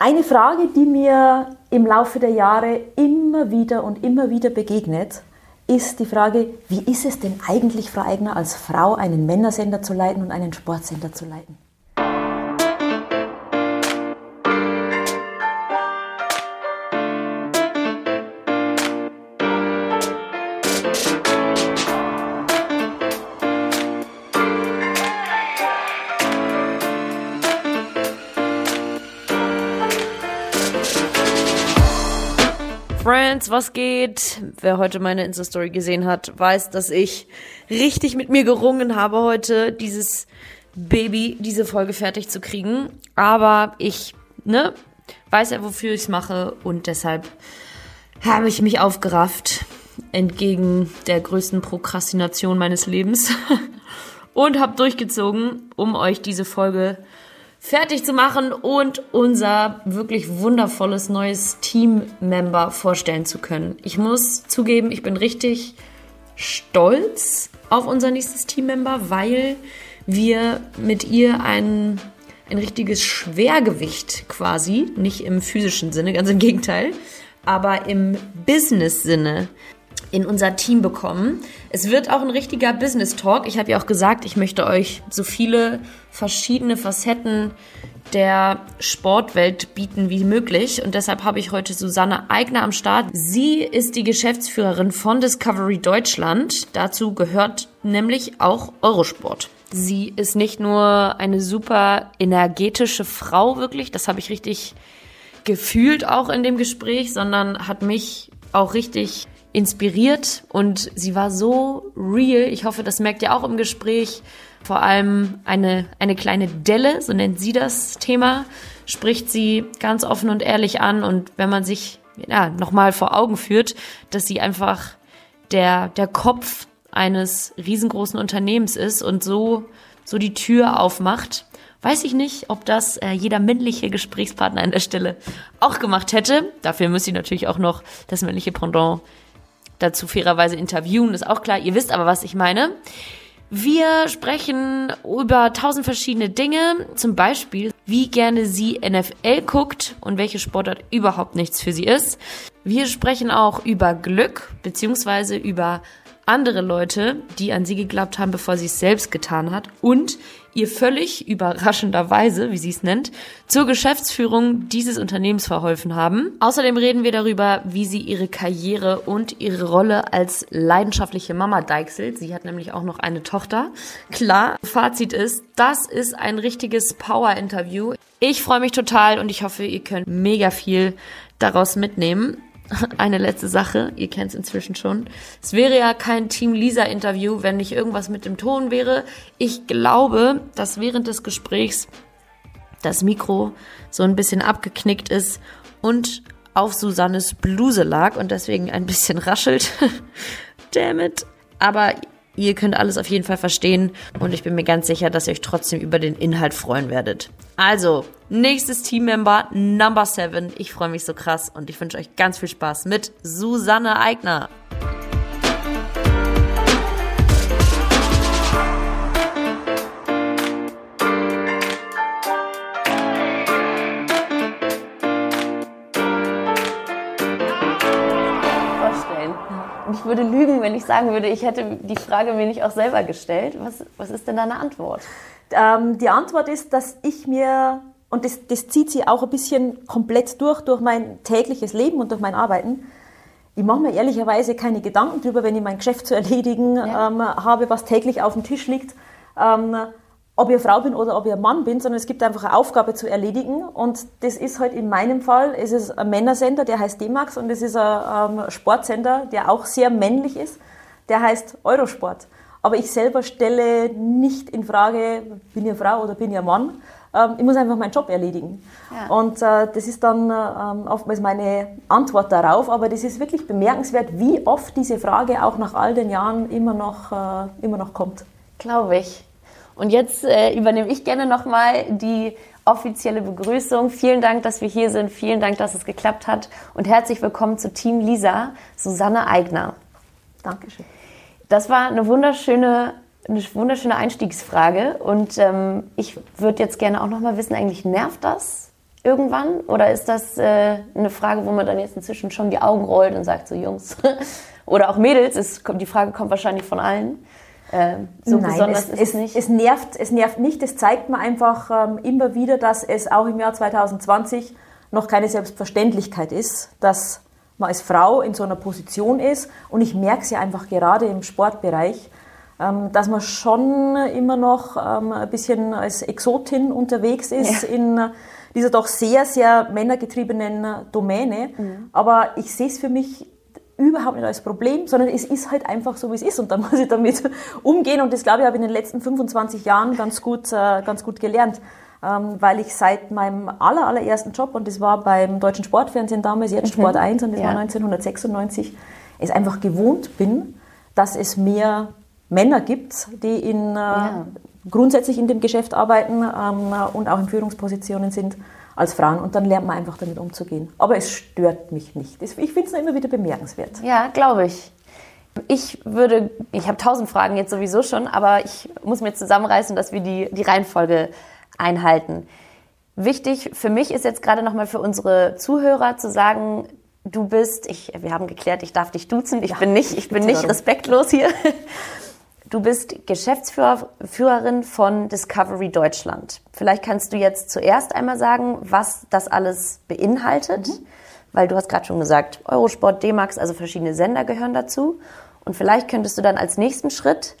Eine Frage, die mir im Laufe der Jahre immer wieder und immer wieder begegnet, ist die Frage, wie ist es denn eigentlich, Frau Eigner, als Frau einen Männersender zu leiten und einen Sportsender zu leiten? Was geht? Wer heute meine Insta-Story gesehen hat, weiß, dass ich richtig mit mir gerungen habe, heute dieses Baby, diese Folge fertig zu kriegen. Aber ich, ne, weiß ja, wofür ich es mache und deshalb habe ich mich aufgerafft entgegen der größten Prokrastination meines Lebens und habe durchgezogen, um euch diese Folge fertig zu machen und unser wirklich wundervolles neues Team-Member vorstellen zu können. Ich muss zugeben, ich bin richtig stolz auf unser nächstes Team-Member, weil wir mit ihr ein, ein richtiges Schwergewicht quasi, nicht im physischen Sinne, ganz im Gegenteil, aber im Business-Sinne in unser Team bekommen. Es wird auch ein richtiger Business Talk. Ich habe ja auch gesagt, ich möchte euch so viele verschiedene Facetten der Sportwelt bieten wie möglich. Und deshalb habe ich heute Susanne Eigner am Start. Sie ist die Geschäftsführerin von Discovery Deutschland. Dazu gehört nämlich auch Eurosport. Sie ist nicht nur eine super energetische Frau, wirklich, das habe ich richtig gefühlt auch in dem Gespräch, sondern hat mich auch richtig inspiriert und sie war so real. Ich hoffe, das merkt ihr auch im Gespräch. Vor allem eine, eine kleine Delle, so nennt sie das Thema, spricht sie ganz offen und ehrlich an. Und wenn man sich ja, nochmal vor Augen führt, dass sie einfach der, der Kopf eines riesengroßen Unternehmens ist und so, so die Tür aufmacht, weiß ich nicht, ob das äh, jeder männliche Gesprächspartner an der Stelle auch gemacht hätte. Dafür müsste sie natürlich auch noch das männliche Pendant dazu fairerweise interviewen, ist auch klar. Ihr wisst aber, was ich meine. Wir sprechen über tausend verschiedene Dinge, zum Beispiel, wie gerne sie NFL guckt und welche Sportart überhaupt nichts für sie ist. Wir sprechen auch über Glück, beziehungsweise über andere Leute, die an sie geglaubt haben, bevor sie es selbst getan hat und ihr völlig überraschenderweise, wie sie es nennt, zur Geschäftsführung dieses Unternehmens verholfen haben. Außerdem reden wir darüber, wie sie ihre Karriere und ihre Rolle als leidenschaftliche Mama deichselt. Sie hat nämlich auch noch eine Tochter. Klar, Fazit ist, das ist ein richtiges Power-Interview. Ich freue mich total und ich hoffe, ihr könnt mega viel daraus mitnehmen eine letzte Sache, ihr kennt es inzwischen schon. Es wäre ja kein Team Lisa Interview, wenn nicht irgendwas mit dem Ton wäre. Ich glaube, dass während des Gesprächs das Mikro so ein bisschen abgeknickt ist und auf Susannes Bluse lag und deswegen ein bisschen raschelt. Damn it. Aber Ihr könnt alles auf jeden Fall verstehen und ich bin mir ganz sicher, dass ihr euch trotzdem über den Inhalt freuen werdet. Also, nächstes Teammember, Number 7. Ich freue mich so krass und ich wünsche euch ganz viel Spaß mit Susanne Eigner. Würde lügen, wenn ich sagen würde, ich hätte die Frage mir nicht auch selber gestellt. Was, was ist denn deine Antwort? Ähm, die Antwort ist, dass ich mir, und das, das zieht sich auch ein bisschen komplett durch, durch mein tägliches Leben und durch mein Arbeiten, ich mache mir ehrlicherweise keine Gedanken darüber, wenn ich mein Geschäft zu erledigen ja. ähm, habe, was täglich auf dem Tisch liegt. Ähm, ob ich Frau bin oder ob ich ein Mann bin, sondern es gibt einfach eine Aufgabe zu erledigen. Und das ist halt in meinem Fall, es ist ein Männersender, der heißt D-Max und es ist ein ähm, Sportsender, der auch sehr männlich ist, der heißt Eurosport. Aber ich selber stelle nicht in Frage, bin ich eine Frau oder bin ich ein Mann. Ähm, ich muss einfach meinen Job erledigen. Ja. Und äh, das ist dann ähm, oftmals meine Antwort darauf. Aber das ist wirklich bemerkenswert, wie oft diese Frage auch nach all den Jahren immer noch, äh, immer noch kommt. Glaube ich. Und jetzt äh, übernehme ich gerne nochmal die offizielle Begrüßung. Vielen Dank, dass wir hier sind. Vielen Dank, dass es geklappt hat. Und herzlich willkommen zu Team Lisa, Susanne Eigner. Dankeschön. Das war eine wunderschöne, eine wunderschöne Einstiegsfrage. Und ähm, ich würde jetzt gerne auch nochmal wissen, eigentlich nervt das, irgendwann? Oder ist das äh, eine Frage, wo man dann jetzt inzwischen schon die Augen rollt und sagt so, Jungs oder auch Mädels, es, die Frage kommt wahrscheinlich von allen. Äh, so Nein, besonders es, ist es, nicht. Es nervt, es nervt nicht. Es zeigt mir einfach ähm, immer wieder, dass es auch im Jahr 2020 noch keine Selbstverständlichkeit ist, dass man als Frau in so einer Position ist. Und ich merke es ja einfach gerade im Sportbereich, ähm, dass man schon immer noch ähm, ein bisschen als Exotin unterwegs ist ja. in dieser doch sehr, sehr männergetriebenen Domäne. Mhm. Aber ich sehe es für mich überhaupt nicht als Problem, sondern es ist halt einfach so, wie es ist und dann muss ich damit umgehen und das glaube ich habe ich in den letzten 25 Jahren ganz gut, äh, ganz gut gelernt, ähm, weil ich seit meinem aller, allerersten Job und das war beim Deutschen Sportfernsehen damals, jetzt mhm. Sport 1 und das ja. war 1996, es einfach gewohnt bin, dass es mehr Männer gibt, die in, äh, ja. grundsätzlich in dem Geschäft arbeiten ähm, und auch in Führungspositionen sind als Frauen. Und dann lernt man einfach damit umzugehen. Aber es stört mich nicht. Ich finde es immer wieder bemerkenswert. Ja, glaube ich. Ich würde, ich habe tausend Fragen jetzt sowieso schon, aber ich muss mir zusammenreißen, dass wir die, die Reihenfolge einhalten. Wichtig für mich ist jetzt gerade nochmal für unsre Zuhörer zu sagen, du bist, ich, wir haben geklärt, ich darf dich duzen, ich ja, bin nicht, ich bin nicht respektlos hier. Du bist Geschäftsführerin von Discovery Deutschland. Vielleicht kannst du jetzt zuerst einmal sagen, was das alles beinhaltet, mhm. weil du hast gerade schon gesagt, Eurosport, D-Max, also verschiedene Sender gehören dazu. Und vielleicht könntest du dann als nächsten Schritt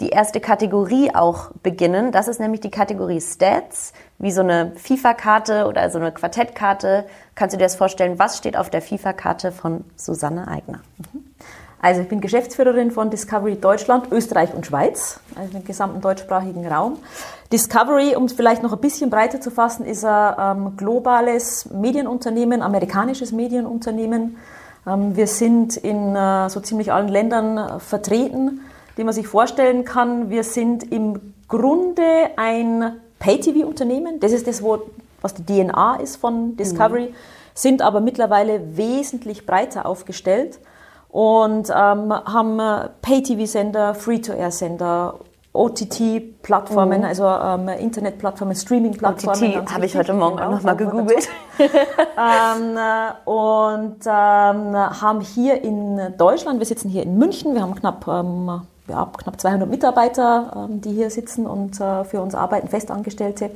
die erste Kategorie auch beginnen. Das ist nämlich die Kategorie Stats, wie so eine FIFA-Karte oder so eine Quartettkarte. Kannst du dir das vorstellen? Was steht auf der FIFA-Karte von Susanne Eigner? Mhm. Also ich bin Geschäftsführerin von Discovery Deutschland, Österreich und Schweiz, also im gesamten deutschsprachigen Raum. Discovery, um es vielleicht noch ein bisschen breiter zu fassen, ist ein ähm, globales Medienunternehmen, amerikanisches Medienunternehmen. Ähm, wir sind in äh, so ziemlich allen Ländern äh, vertreten, die man sich vorstellen kann. Wir sind im Grunde ein Pay-TV-Unternehmen. Das ist das, was die DNA ist von Discovery, mhm. sind aber mittlerweile wesentlich breiter aufgestellt und ähm, haben Pay-TV-Sender, Free-to-Air-Sender, OTT-Plattformen, mhm. also ähm, Internet-Plattformen, Streaming-Plattformen. OTT habe ich heute Morgen auch nochmal gegoogelt. ähm, äh, und ähm, haben hier in Deutschland, wir sitzen hier in München, wir haben knapp, ähm, ja, knapp 200 Mitarbeiter, ähm, die hier sitzen und äh, für uns arbeiten, Festangestellte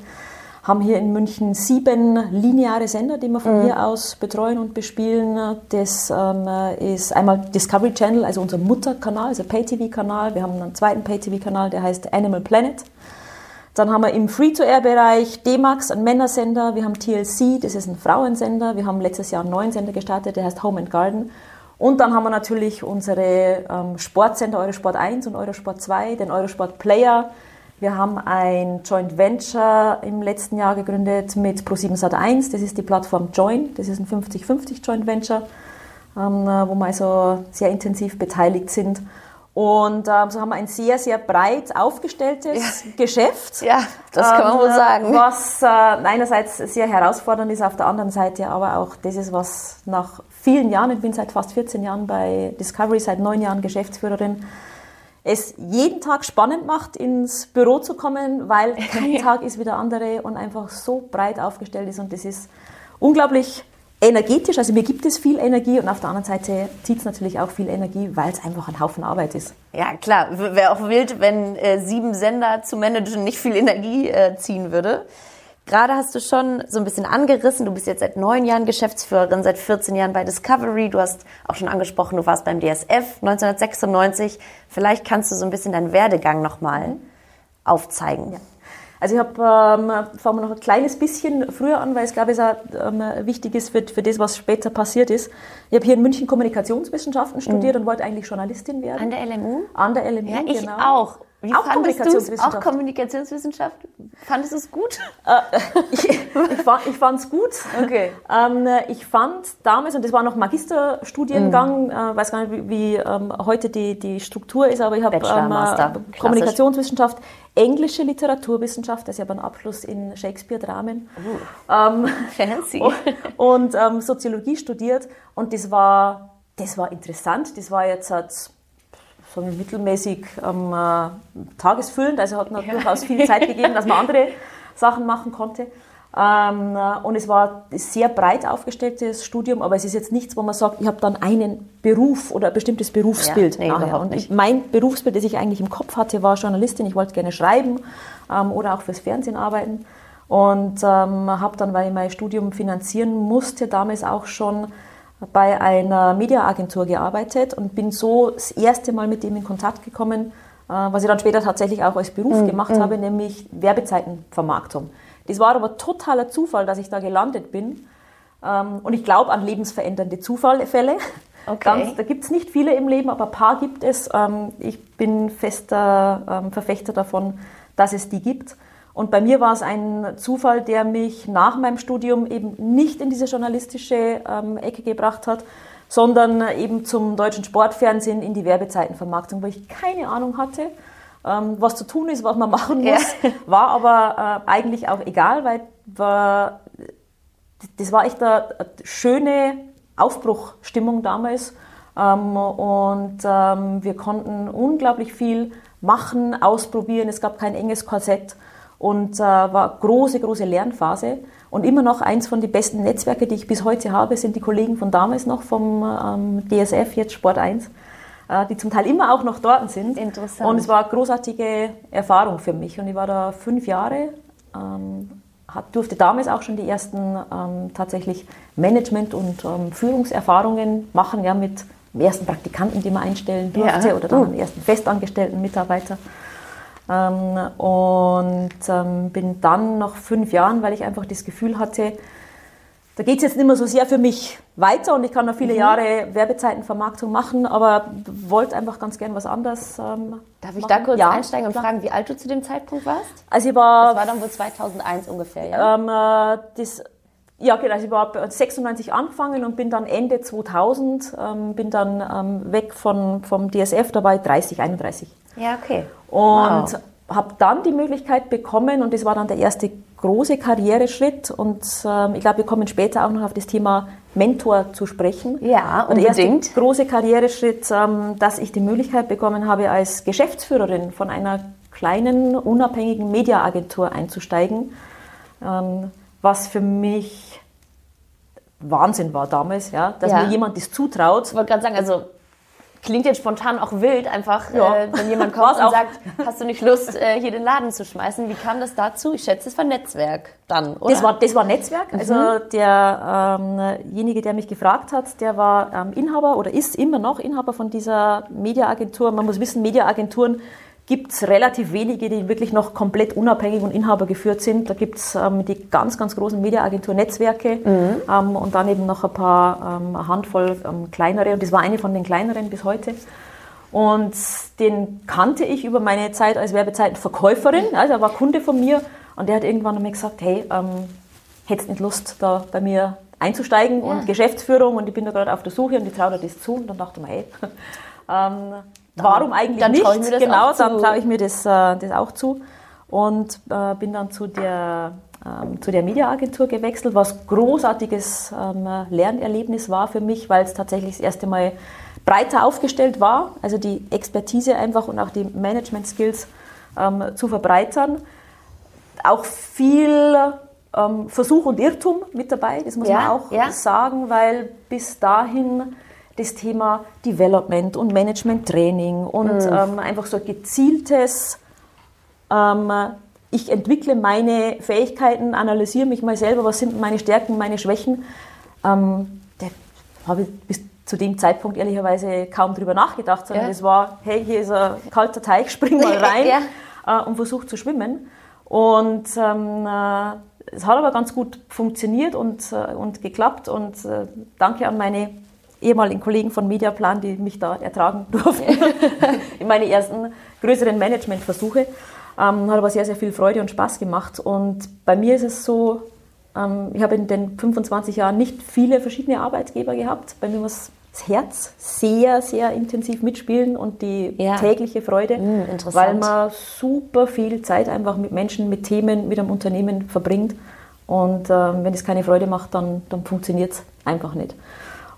haben hier in München sieben lineare Sender, die wir von mhm. hier aus betreuen und bespielen. Das ähm, ist einmal Discovery Channel, also unser Mutterkanal, also Pay-TV-Kanal. Wir haben einen zweiten Pay-TV-Kanal, der heißt Animal Planet. Dann haben wir im Free-to-Air-Bereich D-Max, ein Männersender. Wir haben TLC, das ist ein Frauensender. Wir haben letztes Jahr einen neuen Sender gestartet, der heißt Home and Garden. Und dann haben wir natürlich unsere ähm, Sportsender Eurosport 1 und Eurosport 2, den Eurosport Player, wir haben ein Joint Venture im letzten Jahr gegründet mit Pro7 Sat1. Das ist die Plattform Join. Das ist ein 50-50 Joint Venture, ähm, wo wir also sehr intensiv beteiligt sind. Und ähm, so haben wir ein sehr, sehr breit aufgestelltes ja. Geschäft. Ja, das kann man ähm, wohl sagen. Was äh, einerseits sehr herausfordernd ist, auf der anderen Seite aber auch das ist, was nach vielen Jahren, ich bin seit fast 14 Jahren bei Discovery, seit neun Jahren Geschäftsführerin, es jeden Tag spannend macht, ins Büro zu kommen, weil kein Tag ist wie der andere und einfach so breit aufgestellt ist und das ist unglaublich energetisch. Also mir gibt es viel Energie und auf der anderen Seite zieht es natürlich auch viel Energie, weil es einfach ein Haufen Arbeit ist. Ja, klar. Wäre auch wild, wenn äh, sieben Sender zu managen nicht viel Energie äh, ziehen würde. Gerade hast du schon so ein bisschen angerissen. Du bist jetzt seit neun Jahren Geschäftsführerin, seit 14 Jahren bei Discovery. Du hast auch schon angesprochen, du warst beim DSF 1996. Vielleicht kannst du so ein bisschen deinen Werdegang nochmal aufzeigen. Ja. Also ich habe, ähm, fangen wir noch ein kleines bisschen früher an, weil es glaube ich auch ähm, wichtig ist für, für das, was später passiert ist. Ich habe hier in München Kommunikationswissenschaften studiert mhm. und wollte eigentlich Journalistin werden. An der LMU? An der LMU, ja, ich genau. auch. Wie auch Kommunikationswissenschaft. Auch Kommunikationswissenschaft. Fandest du es gut? Äh, ich ich fand es gut. Okay. Ähm, ich fand damals, und das war noch Magisterstudiengang, mhm. äh, weiß gar nicht, wie, wie ähm, heute die, die Struktur ist, aber ich habe ähm, äh, Kommunikationswissenschaft, englische Literaturwissenschaft, also ich habe einen Abschluss in Shakespeare-Dramen. Uh, ähm, fancy. Und, und ähm, Soziologie studiert und das war, das war interessant. Das war jetzt... Halt, so mittelmäßig ähm, äh, tagesfüllend, also hat ja. durchaus viel Zeit gegeben, dass man andere Sachen machen konnte. Ähm, und es war ein sehr breit aufgestelltes Studium, aber es ist jetzt nichts, wo man sagt, ich habe dann einen Beruf oder ein bestimmtes Berufsbild Ja, nee, Und ich, mein Berufsbild, das ich eigentlich im Kopf hatte, war Journalistin. Ich wollte gerne schreiben ähm, oder auch fürs Fernsehen arbeiten. Und ähm, habe dann, weil ich mein Studium finanzieren musste, damals auch schon bei einer Mediaagentur gearbeitet und bin so das erste Mal mit dem in Kontakt gekommen, äh, was ich dann später tatsächlich auch als Beruf gemacht habe, nämlich Werbezeitenvermarktung. Das war aber totaler Zufall, dass ich da gelandet bin. Ähm, und ich glaube an lebensverändernde Zufallfälle. Okay. Ganz, da gibt es nicht viele im Leben, aber ein paar gibt es. Ähm, ich bin fester ähm, Verfechter davon, dass es die gibt. Und bei mir war es ein Zufall, der mich nach meinem Studium eben nicht in diese journalistische ähm, Ecke gebracht hat, sondern eben zum deutschen Sportfernsehen in die Werbezeitenvermarktung, wo ich keine Ahnung hatte, ähm, was zu tun ist, was man machen Ja. muss. War aber äh, eigentlich auch egal, weil war, das war echt eine, eine schöne Aufbruchstimmung damals. Ähm, und ähm, wir konnten unglaublich viel machen, ausprobieren. Es gab kein enges Korsett und äh, war große, große Lernphase. Und immer noch eins von den besten Netzwerke, die ich bis heute habe, sind die Kollegen von damals noch vom ähm, DSF, jetzt Sport 1, äh, die zum Teil immer auch noch dort sind. Interessant. Und es war eine großartige Erfahrung für mich. Und ich war da fünf Jahre, ähm, hat, durfte damals auch schon die ersten ähm, tatsächlich Management- und ähm, Führungserfahrungen machen, ja, mit dem ersten Praktikanten, die man einstellen durfte, Ja. oder dann Uh. den ersten festangestellten Mitarbeiter. Ähm, und ähm, bin dann nach fünf Jahren, weil ich einfach das Gefühl hatte, da geht es jetzt nicht mehr so sehr für mich weiter und ich kann noch Mhm. viele Jahre Werbezeitenvermarktung machen, aber wollte einfach ganz gern was anderes. Ähm, Darf ich machen. da kurz Ja, einsteigen und klar. fragen, wie alt du zu dem Zeitpunkt warst? Also ich war, Das war dann wohl 2001 ungefähr, ja? ähm, äh, das, ja genau, also ich war 96 angefangen und bin dann Ende 2000, ähm, bin dann ähm, weg von, vom DSF, da war ich 30, 31. Ja, okay. Und Wow. habe dann die Möglichkeit bekommen, und das war dann der erste große Karriereschritt. Und ähm, ich glaube, wir kommen später auch noch auf das Thema Mentor zu sprechen. Ja, Und der erste unbedingt. große Karriereschritt, ähm, dass ich die Möglichkeit bekommen habe, als Geschäftsführerin von einer kleinen, unabhängigen Mediaagentur einzusteigen, ähm, was für mich Wahnsinn war damals, ja, dass Ja. mir jemand das zutraut. Ich wollte gerade sagen, also klingt jetzt spontan auch wild, einfach, Ja. äh, wenn jemand kommt und auch. sagt, hast du nicht Lust, äh, hier den Laden zu schmeißen? Wie kam das dazu? Ich schätze, es war Netzwerk dann, oder? Das war, das war Netzwerk. Also derjenige, der mich gefragt hat, der war ähm, Inhaber oder ist immer noch Inhaber von dieser Mediaagentur. Man muss wissen, Mediaagenturen gibt es relativ wenige, die wirklich noch komplett unabhängig und Inhaber geführt sind. Da gibt es ähm, die ganz, ganz großen Mediaagentur-Netzwerke ähm, und dann eben noch ein paar, ähm, eine Handvoll ähm, kleinere. Und das war eine von den kleineren bis heute. Und den kannte ich über meine Zeit als Werbezeitenverkäuferin. Also er war Kunde von mir und der hat irgendwann einmal gesagt, hey, ähm, hättest nicht Lust, da bei mir einzusteigen und Geschäftsführung und ich bin da gerade auf der Suche und ich traue dir das zu. Und dann dachte ich mir, hey, ähm, warum eigentlich dann nicht? trau ich mir das genau, dann traue ich mir das, äh, das auch zu. Und äh, bin dann zu der, ähm, zu der Mediaagentur gewechselt, was großartiges ähm, Lernerlebnis war für mich, weil es tatsächlich das erste Mal breiter aufgestellt war, also die Expertise einfach und auch die Management-Skills ähm, zu verbreitern. Auch viel ähm, Versuch und Irrtum mit dabei, das muss Ja, man auch ja. sagen, weil bis dahin das Thema Development und Management-Training und Mhm. ähm, einfach so gezieltes, ähm, ich entwickle meine Fähigkeiten, analysiere mich mal selber, was sind meine Stärken, meine Schwächen, ähm, da habe ich bis zu dem Zeitpunkt ehrlicherweise kaum drüber nachgedacht, sondern Ja. das war, hey, hier ist ein kalter Teich, spring mal rein Ja. äh, und versuch zu schwimmen. Und ähm, äh, es hat aber ganz gut funktioniert und, äh, und geklappt. Und äh, danke an meine ehemaligen Kollegen von Mediaplan, die mich da ertragen durften in meine ersten größeren Managementversuche. Ähm, hat aber sehr, sehr viel Freude und Spaß gemacht. Und bei mir ist es so, ähm, ich habe in den 25 Jahren nicht viele verschiedene Arbeitgeber gehabt. Bei mir muss das Herz sehr, sehr intensiv mitspielen und die Ja. tägliche Freude, interessant. weil man super viel Zeit einfach mit Menschen, mit Themen, mit einem Unternehmen verbringt. Und ähm, wenn es keine Freude macht, dann, dann funktioniert es einfach nicht.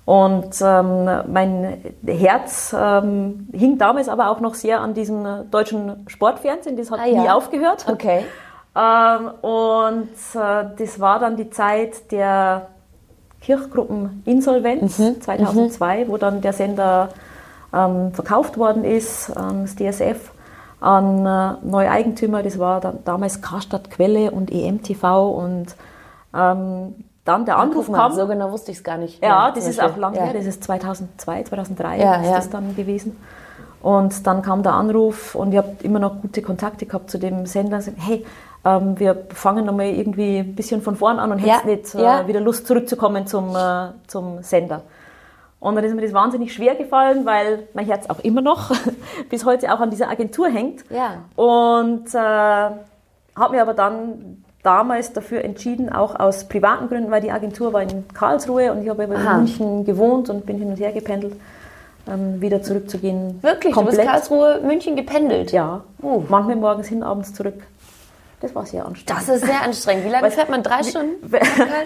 Und ähm, mein Herz ähm, hing damals aber auch noch sehr an diesem deutschen Sportfernsehen. Das hat Ah, ja. nie aufgehört. Okay. Ähm, und äh, das war dann die Zeit der Kirchgruppeninsolvenz mhm. 2002, mhm. wo dann der Sender ähm, verkauft worden ist, ähm, das DSF, an äh, neue Eigentümer. Das war dann damals Karstadt Quelle und EMTV und ähm, dann der Anruf mal, kam. So genau wusste ich es gar nicht. Ja, das ist auch lange ja. her. Das ist 2002, 2003 ja, ist ja. das dann gewesen. Und dann kam der Anruf und ich habe immer noch gute Kontakte gehabt zu dem Sender. Hey, ähm, wir fangen nochmal irgendwie ein bisschen von vorn an und ja, hättest nicht äh, wieder Lust zurückzukommen zum, äh, zum Sender. Und dann ist mir das wahnsinnig schwer gefallen, weil mein Herz auch immer noch bis heute auch an dieser Agentur hängt. Ja. Und äh, habe mir aber dann damals dafür entschieden, auch aus privaten Gründen, weil die Agentur war in Karlsruhe und ich habe in München gewohnt und bin hin und her gependelt, ähm, wieder zurückzugehen. Wirklich? Komplett. Du bist Karlsruhe, München gependelt? Ja. Uh. Manchmal morgens hin, abends zurück. Das war sehr anstrengend. Das ist sehr anstrengend. Wie lange fährt man? Drei Stunden? äh,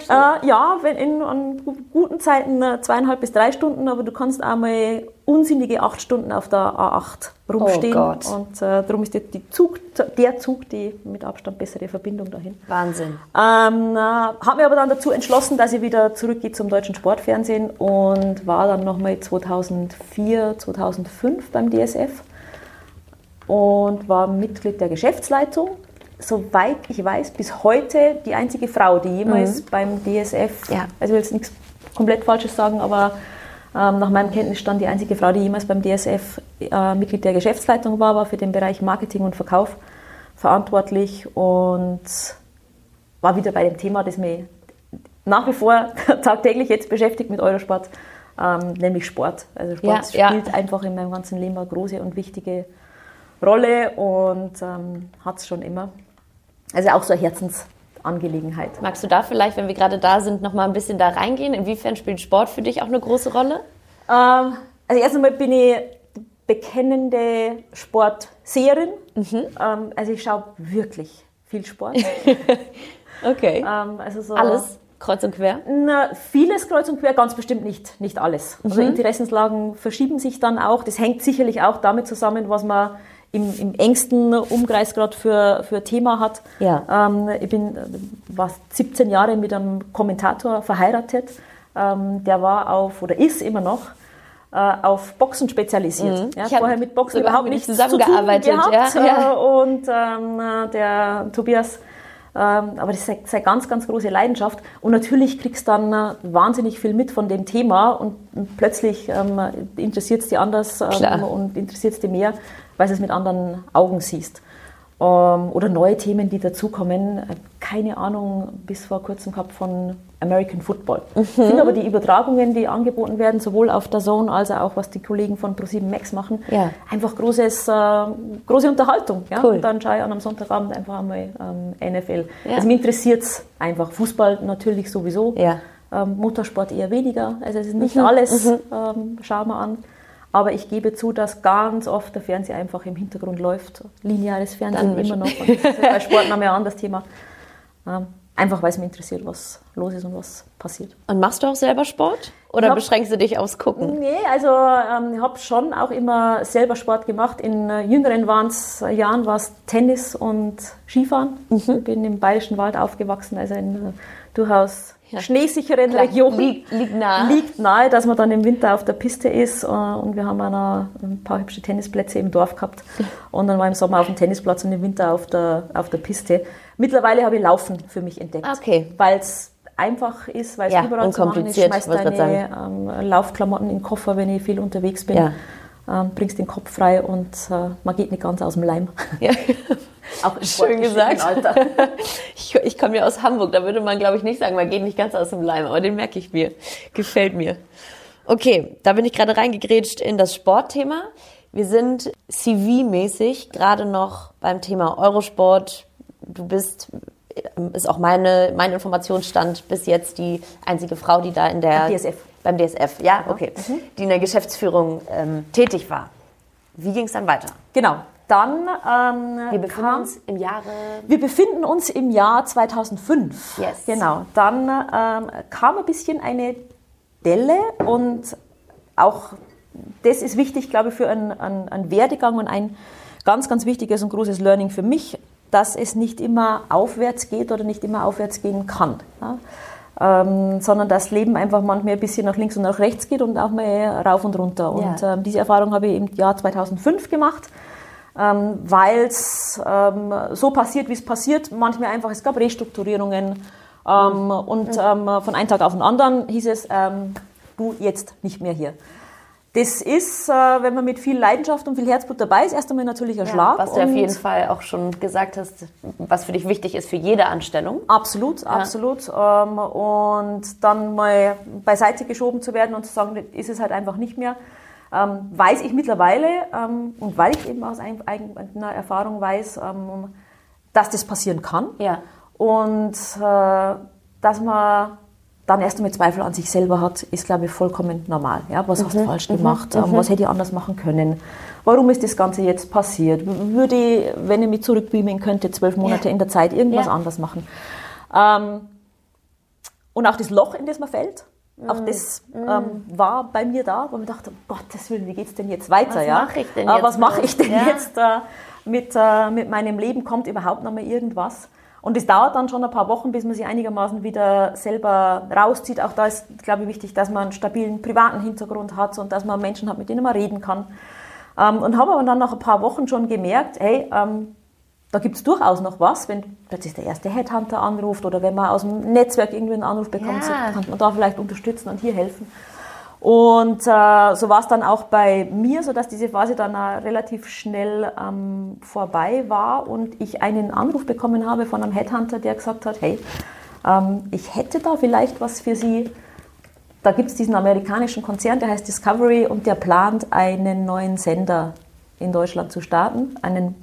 ja, wenn in an guten Zeiten äh, zweieinhalb bis drei Stunden, aber du kannst einmal unsinnige acht Stunden auf der A8 rumstehen. Oh Gott. Und äh, darum ist Zug, der Zug die mit Abstand bessere Verbindung dahin. Wahnsinn. Ähm, äh, habe mir aber dann dazu entschlossen, dass ich wieder zurückgehe zum deutschen Sportfernsehen und war dann nochmal 2004, 2005 beim DSF und war Mitglied der Geschäftsleitung soweit ich weiß, bis heute die einzige Frau, die jemals mhm. beim DSF, ja. also ich will jetzt nichts komplett Falsches sagen, aber ähm, nach meinem Kenntnisstand die einzige Frau, die jemals beim DSF äh, Mitglied der Geschäftsleitung war, war für den Bereich Marketing und Verkauf verantwortlich und war wieder bei dem Thema, das mich nach wie vor tagtäglich jetzt beschäftigt mit Eurosport, ähm, nämlich Sport. Also Sport ja, spielt ja. einfach in meinem ganzen Leben eine große und wichtige Rolle und ähm, hat es schon immer. Also auch so eine Herzensangelegenheit. Magst du da vielleicht, wenn wir gerade da sind, noch mal ein bisschen da reingehen? Inwiefern spielt Sport für dich auch eine große Rolle? Ähm, also erst einmal bin ich bekennende Sportseherin. Mhm. Ähm, also ich schaue wirklich viel Sport. okay. Ähm, also so Alles? Kreuz und quer? Na, vieles kreuz und quer, ganz bestimmt nicht, nicht alles. Also mhm. Interessenslagen verschieben sich dann auch. Das hängt sicherlich auch damit zusammen, was man im, im engsten Umkreis gerade für, für Thema hat. Ja. Ähm, ich bin war 17 Jahre mit einem Kommentator verheiratet. Ähm, der war auf, oder ist immer noch, äh, auf Boxen spezialisiert. Mhm. Ja, vorher mit Boxen überhaupt nicht zusammengearbeitet. Zu gehabt, ja, ja. Äh, und ähm, der Tobias ähm, aber das ist eine ganz, ganz große Leidenschaft. Und natürlich kriegst du dann äh, wahnsinnig viel mit von dem Thema und plötzlich ähm, interessiert es dich anders und interessiert es dich mehr, weil du es mit anderen Augen siehst. Ähm, oder neue Themen, die dazukommen. Keine Ahnung, bis vor kurzem gehabt von American Football. Mhm. Sind aber die Übertragungen, die angeboten werden, sowohl auf der Zone als auch was die Kollegen von Pro7 Max machen, ja. einfach großes, äh, große Unterhaltung. Ja? Cool. Und dann schaue ich an am Sonntagabend einfach einmal ähm, NFL. Ja. Also mich interessiert es einfach. Fußball natürlich sowieso. Ja. Ähm, Motorsport eher weniger. Also es ist nicht mhm. alles, mhm. ähm, schauen wir an. Aber ich gebe zu, dass ganz oft der Fernseher einfach im Hintergrund läuft. Lineares Fernsehen Dann immer noch. Und das ist bei Sport noch mehr ein anderes Thema. Ähm, einfach weil es mich interessiert, was los ist und was passiert. Und machst du auch selber Sport? Oder hab, beschränkst du dich aufs Gucken? Nee, also ähm, ich habe schon auch immer selber Sport gemacht. In äh, jüngeren waren's, äh, Jahren war es Tennis und Skifahren. Mhm. Ich bin im Bayerischen Wald aufgewachsen, also in äh, durchaus ja. schneesicheren Klar, Region liegt, liegt, nahe. liegt nahe, dass man dann im Winter auf der Piste ist. Äh, und wir haben eine, ein paar hübsche Tennisplätze im Dorf gehabt. Und dann war im Sommer auf dem Tennisplatz und im Winter auf der, auf der Piste. Mittlerweile habe ich Laufen für mich entdeckt. Okay. Weil es einfach ist, weil es ja, überall zu machen ist. Schmeißt deine ähm, Laufklamotten in den Koffer, wenn ich viel unterwegs bin. Ja. Ähm, bringst den Kopf frei und äh, man geht nicht ganz aus dem Leim. Ja. Auch Schön gesagt. ich, ich komme ja aus Hamburg, da würde man, glaube ich, nicht sagen, man geht nicht ganz aus dem Leim, aber den merke ich mir. Gefällt mir. Okay, da bin ich gerade reingegrätscht in das Sportthema. Wir sind CV-mäßig gerade noch beim Thema Eurosport. Du bist, ist auch meine, mein Informationsstand bis jetzt die einzige Frau, die da in der... DSF. Beim DSF, ja, okay. Mhm. Die in der Geschäftsführung ähm, tätig war. Wie ging es dann weiter? Genau, dann ähm, wir befinden kam, uns im Jahre. Wir befinden uns im Jahr 2005. Yes. Genau. Dann ähm, kam ein bisschen eine Delle und auch das ist wichtig, glaube ich, für einen, einen, einen Werdegang und ein ganz, ganz wichtiges und großes Learning für mich. dass es nicht immer aufwärts geht oder nicht immer aufwärts gehen kann. Ja? Ähm, sondern das Leben einfach manchmal ein bisschen nach links und nach rechts geht und auch mal rauf und runter. Und ähm, diese Erfahrung habe ich im Jahr 2005 gemacht, ähm, weil es ähm, so passiert, wie es passiert. Manchmal einfach, es gab Restrukturierungen mhm. und. Ähm, von einem Tag auf den anderen hieß es, ähm, du jetzt nicht mehr hier. Das ist, äh, wenn man mit viel Leidenschaft und viel Herzblut dabei ist, erst einmal natürlich ein ja, Schlag. Was du auf jeden Fall auch schon gesagt hast, was für dich wichtig ist für jede Anstellung. Absolut, ja. absolut. Ähm, und dann mal beiseite geschoben zu werden und zu sagen, ist es halt einfach nicht mehr. Ähm, weiß ich mittlerweile ähm, und weil ich eben aus eigener Erfahrung weiß, dass das passieren kann. Ja. Und äh, dass man dann erst einmal Zweifel an sich selber hat, ist, glaube ich, vollkommen normal. Ja, was mhm. hast du falsch mhm. gemacht? Mhm. Was hätte ich anders machen können? Warum ist das Ganze jetzt passiert? Würde ich, wenn ich mich zurückbeamen könnte, zwölf Monate ja. in der Zeit irgendwas ja. anders machen? Ähm, und auch das Loch, in das man fällt, mhm. auch das mhm. ähm, war bei mir da, wo man dachte, um Gottes Willen, wie geht es denn jetzt weiter? Was ja? mache ich denn äh, jetzt? was mache ich denn jetzt äh, mit, äh, mit meinem Leben? Kommt überhaupt noch mal irgendwas? Und es dauert dann schon ein paar Wochen, bis man sich einigermaßen wieder selber rauszieht. Auch da ist, glaube ich, wichtig, dass man einen stabilen privaten Hintergrund hat und dass man Menschen hat, mit denen man reden kann. Ähm, und habe aber dann nach ein paar Wochen schon gemerkt, hey, ähm, da gibt es durchaus noch was, wenn plötzlich der erste Headhunter anruft oder wenn man aus dem Netzwerk irgendwie einen Anruf bekommt, ja. kann man da vielleicht unterstützen und hier helfen. Und äh, so war es dann auch bei mir, so dass diese Phase dann äh, relativ schnell ähm, vorbei war und ich einen Anruf bekommen habe von einem Headhunter, der gesagt hat, hey, ähm, ich hätte da vielleicht was für Sie. Da gibt es diesen amerikanischen Konzern, der heißt Discovery und der plant einen neuen Sender in Deutschland zu starten, einen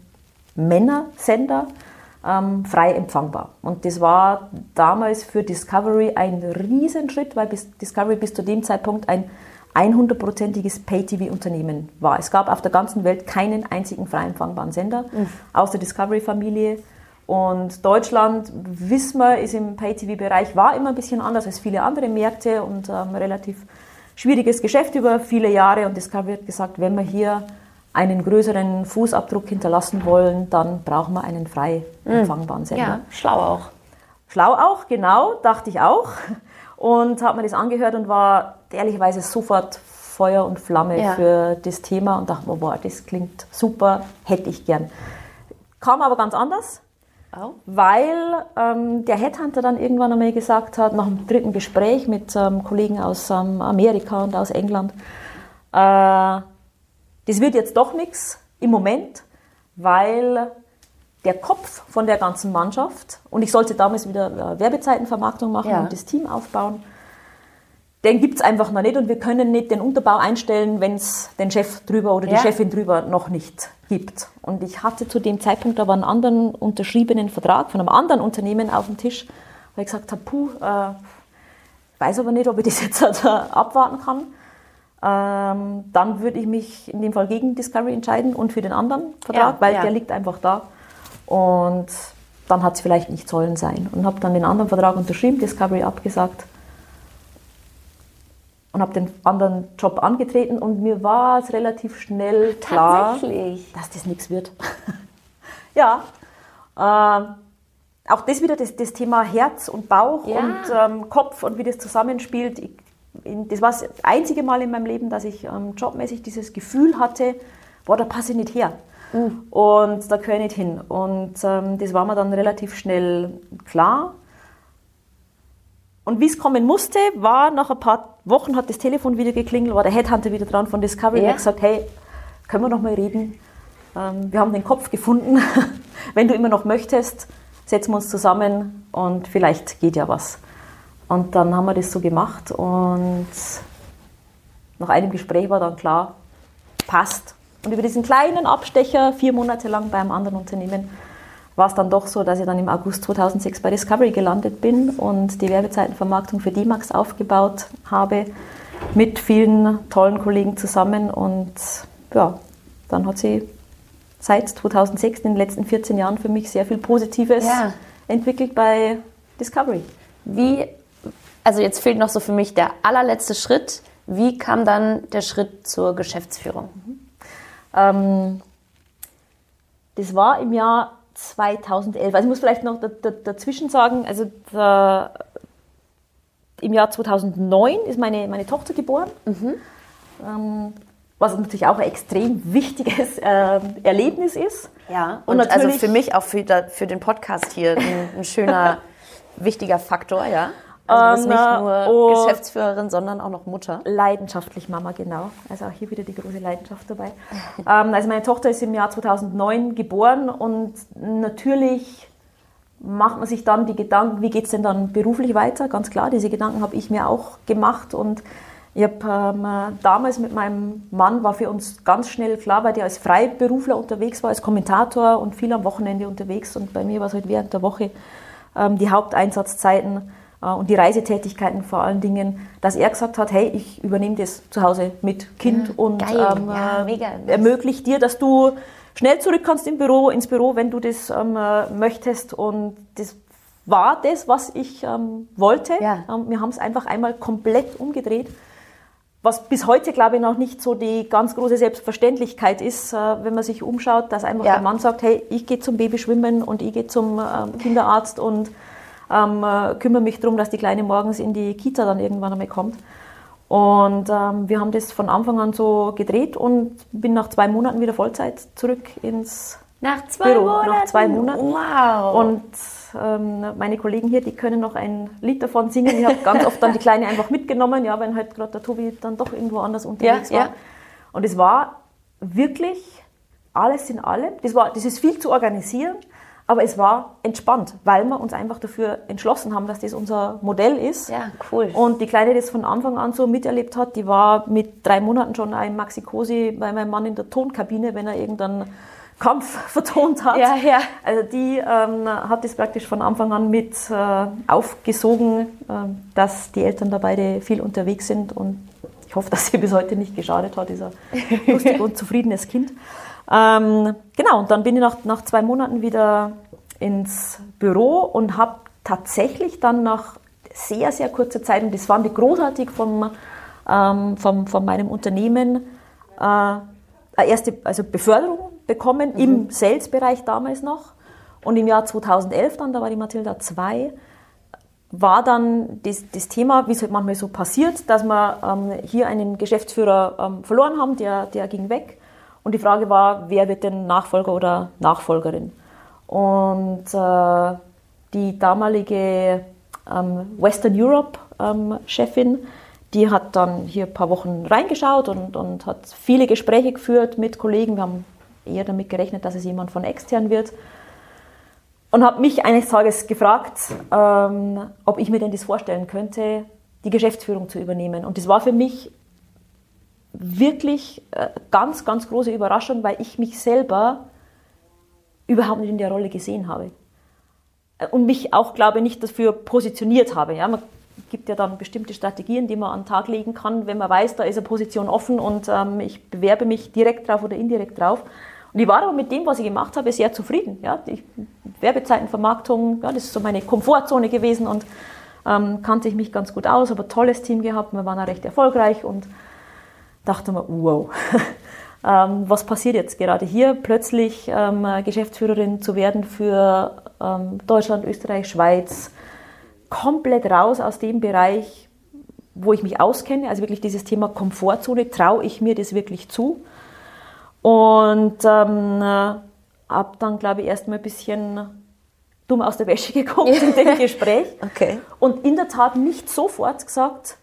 Männersender ähm, frei empfangbar. Und das war damals für Discovery ein Riesenschritt, weil bis Discovery bis zu dem Zeitpunkt ein 100-prozentiges Pay-TV-Unternehmen war. Es gab auf der ganzen Welt keinen einzigen frei empfangbaren Sender mhm. aus der Discovery-Familie. Und Deutschland, wissen wir, ist im Pay-TV-Bereich, war immer ein bisschen anders als viele andere Märkte und ähm, relativ schwieriges Geschäft über viele Jahre. Und Discovery hat gesagt, wenn wir hier einen größeren Fußabdruck hinterlassen wollen, dann brauchen wir einen frei hm. empfangbaren Sender. Ja, schlau auch. Schlau auch, genau, dachte ich auch. Und habe mir das angehört und war ehrlicherweise sofort Feuer und Flamme ja. für das Thema und dachte mir, boah, das klingt super, hätte ich gern. Kam aber ganz anders, oh. weil ähm, der Headhunter dann irgendwann einmal gesagt hat, nach dem dritten Gespräch mit ähm, Kollegen aus ähm, Amerika und aus England, äh, das wird jetzt doch nichts im Moment, weil der Kopf von der ganzen Mannschaft, und ich sollte damals wieder Werbezeitenvermarktung machen ja. und das Team aufbauen, den gibt es einfach noch nicht und wir können nicht den Unterbau einstellen, wenn es den Chef drüber oder die ja. Chefin drüber noch nicht gibt. Und ich hatte zu dem Zeitpunkt aber einen anderen unterschriebenen Vertrag von einem anderen Unternehmen auf dem Tisch, weil ich gesagt habe, puh, äh, weiß aber nicht, ob ich das jetzt äh, abwarten kann ähm, dann würde ich mich in dem Fall gegen Discovery entscheiden und für den anderen Vertrag, ja, weil ja. der liegt einfach da. Und dann hat es vielleicht nicht sollen sein. Und habe dann den anderen Vertrag unterschrieben, Discovery abgesagt und habe den anderen Job angetreten und mir war es relativ schnell klar, dass das nichts wird. ja, äh, auch das wieder das, das Thema Herz und Bauch ja. und ähm, Kopf und wie das zusammenspielt. Ich das war das einzige Mal in meinem Leben, dass ich ähm, jobmäßig dieses Gefühl hatte, boah, da passe ich nicht her. Mhm. Und da gehöre ich nicht hin. Und ähm, das war mir dann relativ schnell klar. Und wie es kommen musste, war nach ein paar Wochen hat das Telefon wieder geklingelt, war der Headhunter wieder dran von Discovery ja. und hat gesagt, hey, können wir noch mal reden? Ähm, wir haben den Kopf gefunden. Wenn du immer noch möchtest, setzen wir uns zusammen und vielleicht geht ja was. Und dann haben wir das so gemacht und nach einem Gespräch war dann klar, passt. Und über diesen kleinen Abstecher, vier Monate lang bei einem anderen Unternehmen, war es dann doch so, dass ich dann im August 2006 bei Discovery gelandet bin und die Werbezeitenvermarktung für D-Max aufgebaut habe, mit vielen tollen Kollegen zusammen. Und ja, dann hat sie seit 2006, in den letzten 14 Jahren, für mich sehr viel Positives ja. entwickelt bei Discovery. Wie also jetzt fehlt noch so für mich der allerletzte Schritt. Wie kam dann der Schritt zur Geschäftsführung? Mhm. Ähm, das war im Jahr 2011. Also ich muss vielleicht noch dazwischen sagen, also da, im Jahr 2009 ist meine, meine Tochter geboren. Mhm. Ähm, was natürlich auch ein extrem wichtiges äh, Erlebnis ist. Ja, und, und also für mich auch für, für den Podcast hier ein, ein schöner, wichtiger Faktor, ja. Also du bist nicht nur oh, Geschäftsführerin, sondern auch noch Mutter. Leidenschaftlich Mama, genau. Also auch hier wieder die große Leidenschaft dabei. ähm, also meine Tochter ist im Jahr 2009 geboren und natürlich macht man sich dann die Gedanken, wie geht es denn dann beruflich weiter? Ganz klar, diese Gedanken habe ich mir auch gemacht und ich habe ähm, damals mit meinem Mann war für uns ganz schnell klar, weil der als Freiberufler unterwegs war, als Kommentator und viel am Wochenende unterwegs und bei mir war es halt während der Woche ähm, die Haupteinsatzzeiten und die Reisetätigkeiten vor allen Dingen, dass er gesagt hat, hey, ich übernehme das zu Hause mit Kind mhm, und ähm, ja, äh, ermöglicht dir, dass du schnell zurück kannst im Büro, ins Büro, wenn du das ähm, äh, möchtest. Und das war das, was ich ähm, wollte. Ja. Ähm, wir haben es einfach einmal komplett umgedreht. Was bis heute, glaube ich, noch nicht so die ganz große Selbstverständlichkeit ist, äh, wenn man sich umschaut, dass einfach ja. der Mann sagt, hey, ich gehe zum Babyschwimmen und ich gehe zum ähm, Kinderarzt und ähm, äh, kümmere mich darum, dass die Kleine morgens in die Kita dann irgendwann einmal kommt. Und ähm, wir haben das von Anfang an so gedreht und bin nach zwei Monaten wieder Vollzeit zurück ins nach zwei Büro. Monaten? Nach zwei Monaten. Wow. Und ähm, meine Kollegen hier, die können noch ein Lied davon singen. Ich habe ganz oft dann die Kleine einfach mitgenommen, ja, wenn halt gerade der Tobi dann doch irgendwo anders unterwegs ja, war. Ja. Und es war wirklich alles in allem. Das, war, das ist viel zu organisieren. Aber es war entspannt, weil wir uns einfach dafür entschlossen haben, dass das unser Modell ist. Ja, cool. Und die Kleine, die das von Anfang an so miterlebt hat, die war mit drei Monaten schon ein Maxi-Cosi bei meinem Mann in der Tonkabine, wenn er irgendeinen Kampf vertont hat. Ja, ja. Also die ähm, hat das praktisch von Anfang an mit äh, aufgesogen, äh, dass die Eltern da beide viel unterwegs sind und ich hoffe, dass sie bis heute nicht geschadet hat, dieser lustig und zufriedenes Kind. Ähm, genau, und dann bin ich nach, nach zwei Monaten wieder ins Büro und habe tatsächlich dann nach sehr, sehr kurzer Zeit, und das fand ich großartig vom, ähm, vom, von meinem Unternehmen, äh, eine erste also Beförderung bekommen, mhm. im Sales-Bereich damals noch. Und im Jahr 2011 dann, da war die Mathilda 2, war dann das, das Thema, wie es halt manchmal so passiert, dass wir ähm, hier einen Geschäftsführer ähm, verloren haben, der, der ging weg. Und die Frage war, wer wird denn Nachfolger oder Nachfolgerin? Und äh, die damalige ähm, Western Europe-Chefin, ähm, die hat dann hier ein paar Wochen reingeschaut und, und hat viele Gespräche geführt mit Kollegen. Wir haben eher damit gerechnet, dass es jemand von extern wird. Und habe mich eines Tages gefragt, ähm, ob ich mir denn das vorstellen könnte, die Geschäftsführung zu übernehmen. Und das war für mich wirklich äh, ganz, ganz große Überraschung, weil ich mich selber überhaupt nicht in der Rolle gesehen habe. Äh, und mich auch, glaube ich, nicht dafür positioniert habe. Ja, man gibt ja dann bestimmte Strategien, die man an den Tag legen kann, wenn man weiß, da ist eine Position offen und ähm, ich bewerbe mich direkt drauf oder indirekt drauf. Und ich war aber mit dem, was ich gemacht habe, sehr zufrieden. Ja, ich, Werbezeitenvermarktung, ja, das ist so meine Komfortzone gewesen und ähm, kannte ich mich ganz gut aus, ein tolles Team gehabt, wir waren auch recht erfolgreich und dachte mir, wow, ähm, was passiert jetzt gerade hier? Plötzlich ähm, Geschäftsführerin zu werden für ähm, Deutschland, Österreich, Schweiz, komplett raus aus dem Bereich, wo ich mich auskenne, also wirklich dieses Thema Komfortzone, traue ich mir das wirklich zu? Und ähm, habe dann, glaube ich, erstmal ein bisschen dumm aus der Wäsche geguckt in dem Gespräch. Okay. Und in der Tat nicht sofort gesagt,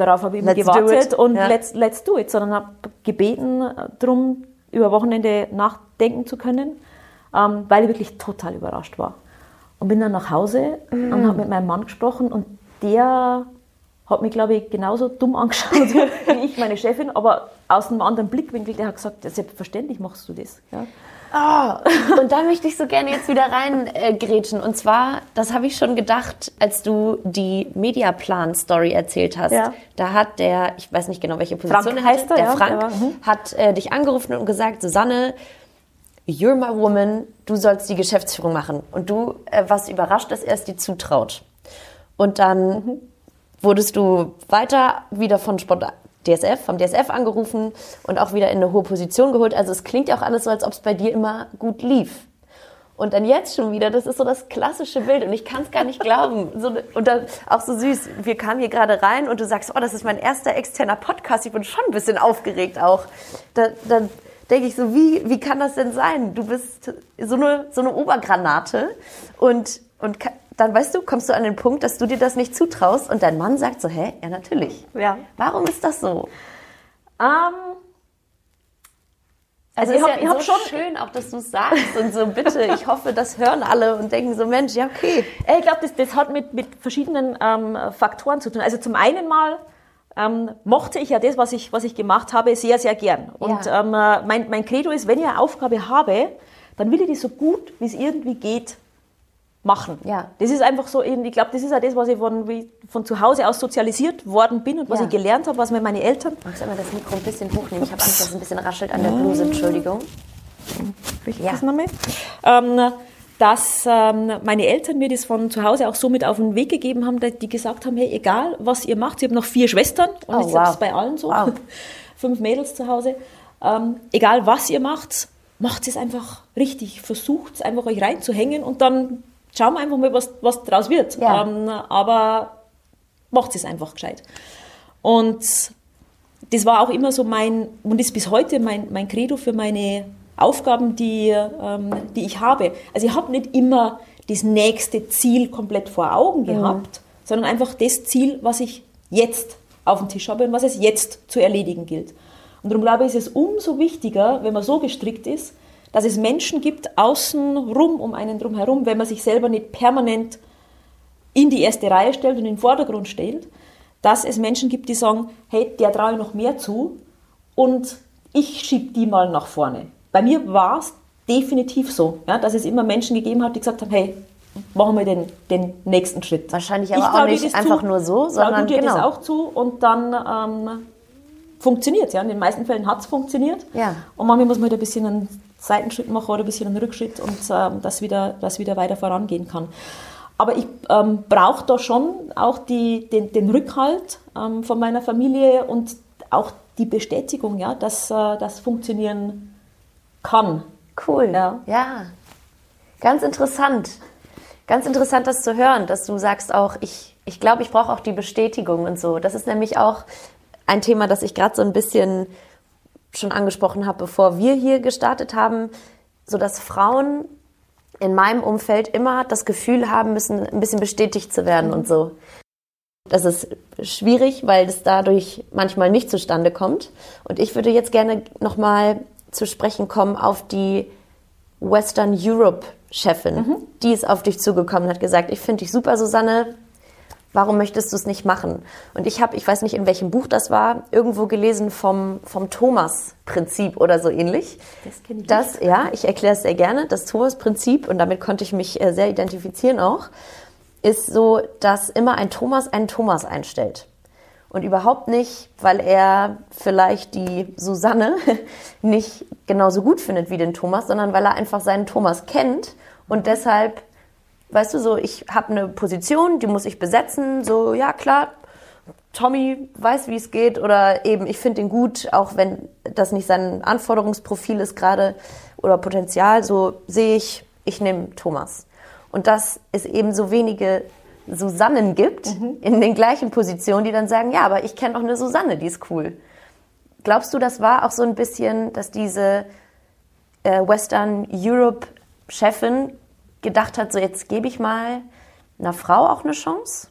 darauf habe ich immer gewartet und ja. let's, let's do it, sondern habe gebeten äh, darum, über Wochenende nachdenken zu können, ähm, weil ich wirklich total überrascht war. Und bin dann nach Hause mm. und habe mit meinem Mann gesprochen und der hat mich, glaube ich, genauso dumm angeschaut wie ich meine Chefin, aber aus einem anderen Blickwinkel. Der hat gesagt, selbstverständlich machst du das. Ja. Oh, und da möchte ich so gerne jetzt wieder reingrätschen. Äh, und zwar, das habe ich schon gedacht, als du die Mediaplan-Story erzählt hast. Ja. Da hat der, ich weiß nicht genau, welche Position Frank er hatte, der ja, Frank, der mhm. hat äh, dich angerufen und gesagt, Susanne, you're my woman, du sollst die Geschäftsführung machen. Und du äh, warst überrascht, dass er es dir zutraut. Und dann mhm. wurdest du weiter wieder von Sport DSF, vom DSF angerufen und auch wieder in eine hohe Position geholt. Also es klingt ja auch alles so, als ob es bei dir immer gut lief. Und dann jetzt schon wieder, das ist so das klassische Bild und ich kann es gar nicht glauben. So, und dann auch so süß, wir kamen hier gerade rein und du sagst, oh, das ist mein erster externer Podcast, ich bin schon ein bisschen aufgeregt auch. Da, dann denke ich so, wie, wie kann das denn sein? Du bist so eine, so eine Obergranate und, und dann weißt du, kommst du an den Punkt, dass du dir das nicht zutraust und dein Mann sagt so, hä, ja natürlich. Ja. Warum ist das so? Ähm, also, also ich habe ja hab so schon schön, auch dass du es sagst und so bitte. Ich hoffe, das hören alle und denken so Mensch, ja okay. Ich glaube, das, das hat mit, mit verschiedenen ähm, Faktoren zu tun. Also zum einen mal ähm, mochte ich ja das, was ich, was ich gemacht habe, sehr, sehr gern. Und ja. ähm, äh, mein, mein Credo ist, wenn ich eine Aufgabe habe, dann will ich die so gut, wie es irgendwie geht, machen. Ja. Das ist einfach so, ich glaube, das ist auch das, was ich von, von zu Hause aus sozialisiert worden bin und was ja. ich gelernt habe, was mir meine Eltern... Magst du mal das Mikro ein bisschen hochnehmen? Ich habe Angst, dass es ein bisschen raschelt an der Bluse, Entschuldigung. Richtig ja. das nochmal? Ähm, dass ähm, meine Eltern mir das von zu Hause auch so mit auf den Weg gegeben haben, die gesagt haben, hey, egal was ihr macht, ich habe noch vier Schwestern und oh, wow. ist bei allen so, wow. fünf Mädels zu Hause, ähm, egal was ihr macht, macht es einfach richtig, versucht es einfach euch reinzuhängen und dann schauen wir einfach mal, was, was daraus wird. Ja. Ähm, aber macht es einfach gescheit. Und das war auch immer so mein, und ist bis heute mein, mein Credo für meine Aufgaben, die, ähm, die ich habe. Also ich habe nicht immer das nächste Ziel komplett vor Augen gehabt, mhm. sondern einfach das Ziel, was ich jetzt auf dem Tisch habe und was es jetzt zu erledigen gilt. Und darum glaube ich, ist es umso wichtiger, wenn man so gestrickt ist, dass es Menschen gibt außen rum, um einen drum herum, wenn man sich selber nicht permanent in die erste Reihe stellt und in den Vordergrund stellt, dass es Menschen gibt, die sagen, hey, der traue ich noch mehr zu und ich schiebe die mal nach vorne. Bei mir war es definitiv so, ja, dass es immer Menschen gegeben hat, die gesagt haben, hey, machen wir den, den nächsten Schritt. Wahrscheinlich aber ich auch nicht einfach zu, nur so, sondern du dir genau. das auch zu und dann ähm, funktioniert es. Ja. In den meisten Fällen hat es funktioniert. Ja. Und manchmal muss man halt ein bisschen einen Seitenschritt mache oder ein bisschen einen Rückschritt und ähm, das, wieder, das wieder weiter vorangehen kann. Aber ich ähm, brauche da schon auch die, den, den Rückhalt ähm, von meiner Familie und auch die Bestätigung, ja, dass äh, das funktionieren kann. Cool. Ja. ja. Ganz interessant. Ganz interessant, das zu hören, dass du sagst auch, ich, ich glaube, ich brauche auch die Bestätigung und so. Das ist nämlich auch ein Thema, das ich gerade so ein bisschen schon angesprochen habe, bevor wir hier gestartet haben, so dass Frauen in meinem Umfeld immer das Gefühl haben müssen, ein bisschen bestätigt zu werden und so. Das ist schwierig, weil es dadurch manchmal nicht zustande kommt. Und ich würde jetzt gerne nochmal zu sprechen kommen auf die Western Europe Chefin. Mhm. Die ist auf dich zugekommen und hat gesagt, ich finde dich super, Susanne. Warum möchtest du es nicht machen? Und ich habe, ich weiß nicht, in welchem Buch das war, irgendwo gelesen vom, vom Thomas-Prinzip oder so ähnlich. Das kenne ich das, nicht. Ja, ich erkläre es sehr gerne. Das Thomas-Prinzip, und damit konnte ich mich äh, sehr identifizieren auch, ist so, dass immer ein Thomas einen Thomas einstellt. Und überhaupt nicht, weil er vielleicht die Susanne nicht genauso gut findet wie den Thomas, sondern weil er einfach seinen Thomas kennt und deshalb weißt du, so, ich habe eine Position, die muss ich besetzen, so, ja klar, Tommy weiß, wie es geht oder eben, ich finde ihn gut, auch wenn das nicht sein Anforderungsprofil ist gerade oder Potenzial, so sehe ich, ich nehme Thomas. Und dass es eben so wenige Susannen gibt mhm. in den gleichen Positionen, die dann sagen, ja, aber ich kenne auch eine Susanne, die ist cool. Glaubst du, das war auch so ein bisschen, dass diese äh, Western Europe Chefin gedacht hat, so jetzt gebe ich mal einer Frau auch eine Chance?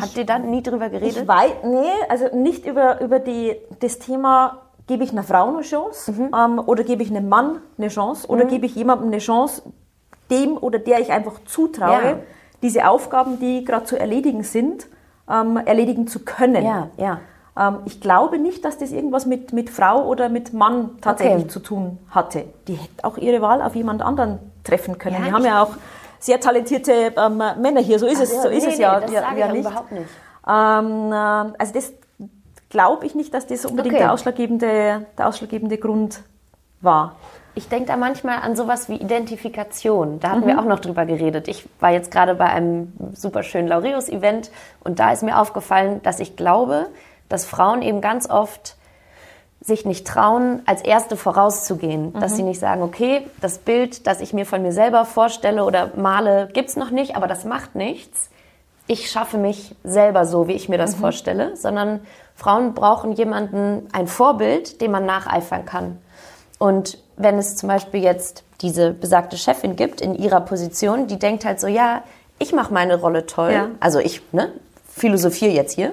Habt ihr da nie drüber geredet? Ich weiß, nee, also nicht über, über die, das Thema, gebe ich einer Frau eine Chance mhm. ähm, oder gebe ich einem Mann eine Chance oder mhm. gebe ich jemandem eine Chance, dem oder der ich einfach zutraue, ja. diese Aufgaben, die gerade zu erledigen sind, ähm, erledigen zu können. Ja, ja. Ähm, ich glaube nicht, dass das irgendwas mit, mit Frau oder mit Mann tatsächlich okay. zu tun hatte. Die hätte auch ihre Wahl auf jemand anderen treffen können. Ja, Wir haben ja auch sehr talentierte ähm, Männer hier, so ist Ach, es, ja, so ist nee, es ja, das ja, ja nicht. überhaupt nicht. Ähm, äh, also das glaube ich nicht, dass das unbedingt okay. der, ausschlaggebende, der ausschlaggebende Grund war. Ich denke da manchmal an sowas wie Identifikation. Da hatten mhm. wir auch noch drüber geredet. Ich war jetzt gerade bei einem super schönen Laureus-Event und da ist mir aufgefallen, dass ich glaube, dass Frauen eben ganz oft sich nicht trauen, als Erste vorauszugehen. Mhm. Dass sie nicht sagen, okay, das Bild, das ich mir von mir selber vorstelle oder male, gibt's noch nicht, aber das macht nichts. Ich schaffe mich selber so, wie ich mir das mhm. vorstelle, sondern Frauen brauchen jemanden, ein Vorbild, dem man nacheifern kann. Und wenn es zum Beispiel jetzt diese besagte Chefin gibt in ihrer Position, die denkt halt so, ja, ich mache meine Rolle toll. Ja. Also ich ne, philosophiere jetzt hier.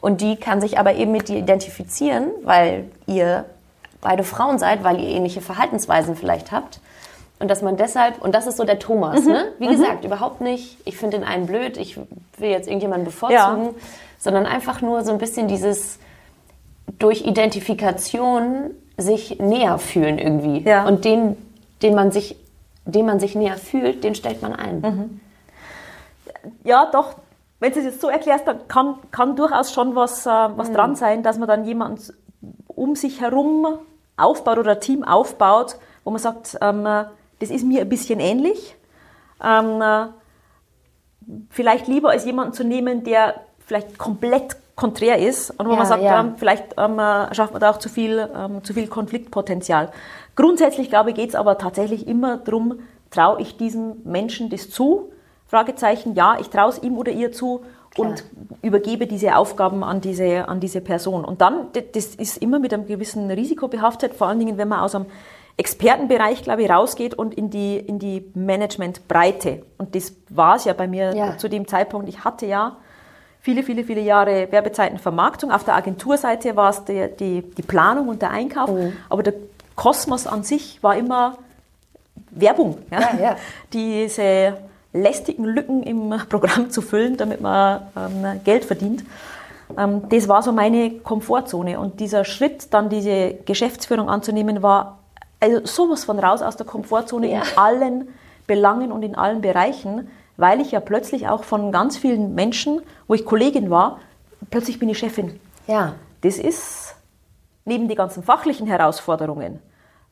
Und die kann sich aber eben mit dir identifizieren, weil ihr beide Frauen seid, weil ihr ähnliche Verhaltensweisen vielleicht habt. Und dass man deshalb, und das ist so der Thomas, mhm. ne? Wie mhm. gesagt, überhaupt nicht, ich finde den einen blöd, ich will jetzt irgendjemanden bevorzugen, ja. sondern einfach nur so ein bisschen dieses durch Identifikation sich näher fühlen irgendwie. Ja. Und den, den man sich, den man sich näher fühlt, den stellt man ein. Mhm. Ja, doch, wenn du es jetzt so erklärst, dann kann, kann durchaus schon was, äh, was mhm. dran sein, dass man dann jemanden um sich herum aufbaut oder ein Team aufbaut, wo man sagt, ähm, das ist mir ein bisschen ähnlich. Ähm, vielleicht lieber als jemanden zu nehmen, der vielleicht komplett konträr ist und wo ja, man sagt, ja. ähm, vielleicht ähm, schafft man da auch zu viel, ähm, zu viel Konfliktpotenzial. Grundsätzlich, glaube ich, geht es aber tatsächlich immer darum, traue ich diesem Menschen das zu, Fragezeichen, ja, ich traue es ihm oder ihr zu Klar. und übergebe diese Aufgaben an diese, an diese Person. Und dann, das ist immer mit einem gewissen Risiko behaftet, vor allen Dingen, wenn man aus einem Expertenbereich, glaube ich, rausgeht und in die, in die Managementbreite. Und das war es ja bei mir ja. zu dem Zeitpunkt. Ich hatte ja viele, viele, viele Jahre Werbezeitenvermarktung. Auf der Agenturseite war es die, die, die Planung und der Einkauf. Mhm. Aber der Kosmos an sich war immer Werbung. Ja, ja. Diese lästigen Lücken im Programm zu füllen, damit man ähm, Geld verdient. Ähm, das war so meine Komfortzone. Und dieser Schritt, dann diese Geschäftsführung anzunehmen, war also sowas von raus aus der Komfortzone ja. in allen Belangen und in allen Bereichen, weil ich ja plötzlich auch von ganz vielen Menschen, wo ich Kollegin war, plötzlich bin ich Chefin. Ja. Das ist neben die ganzen fachlichen Herausforderungen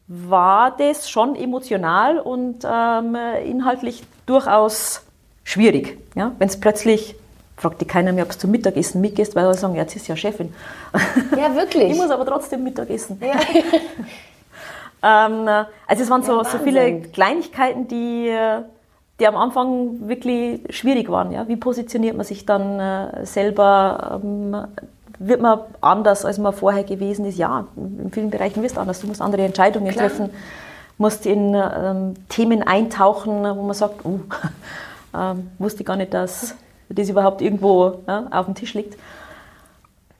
war das schon emotional und ähm, inhaltlich durchaus schwierig. Ja? Wenn es plötzlich, fragt die keiner mehr, ob es zum Mittagessen mitgehst, weil sie sagen, ja, jetzt ist ja Chefin. Ja, wirklich. ich muss aber trotzdem Mittagessen. Ja. ähm, also es waren so, ja, so viele Kleinigkeiten, die, die am Anfang wirklich schwierig waren. Ja? Wie positioniert man sich dann äh, selber? Ähm, wird man anders, als man vorher gewesen ist. Ja, in vielen Bereichen wirst du anders. Du musst andere Entscheidungen Klar. treffen, musst in ähm, Themen eintauchen, wo man sagt, uh, ähm, wusste gar nicht, dass das überhaupt irgendwo ja, auf dem Tisch liegt.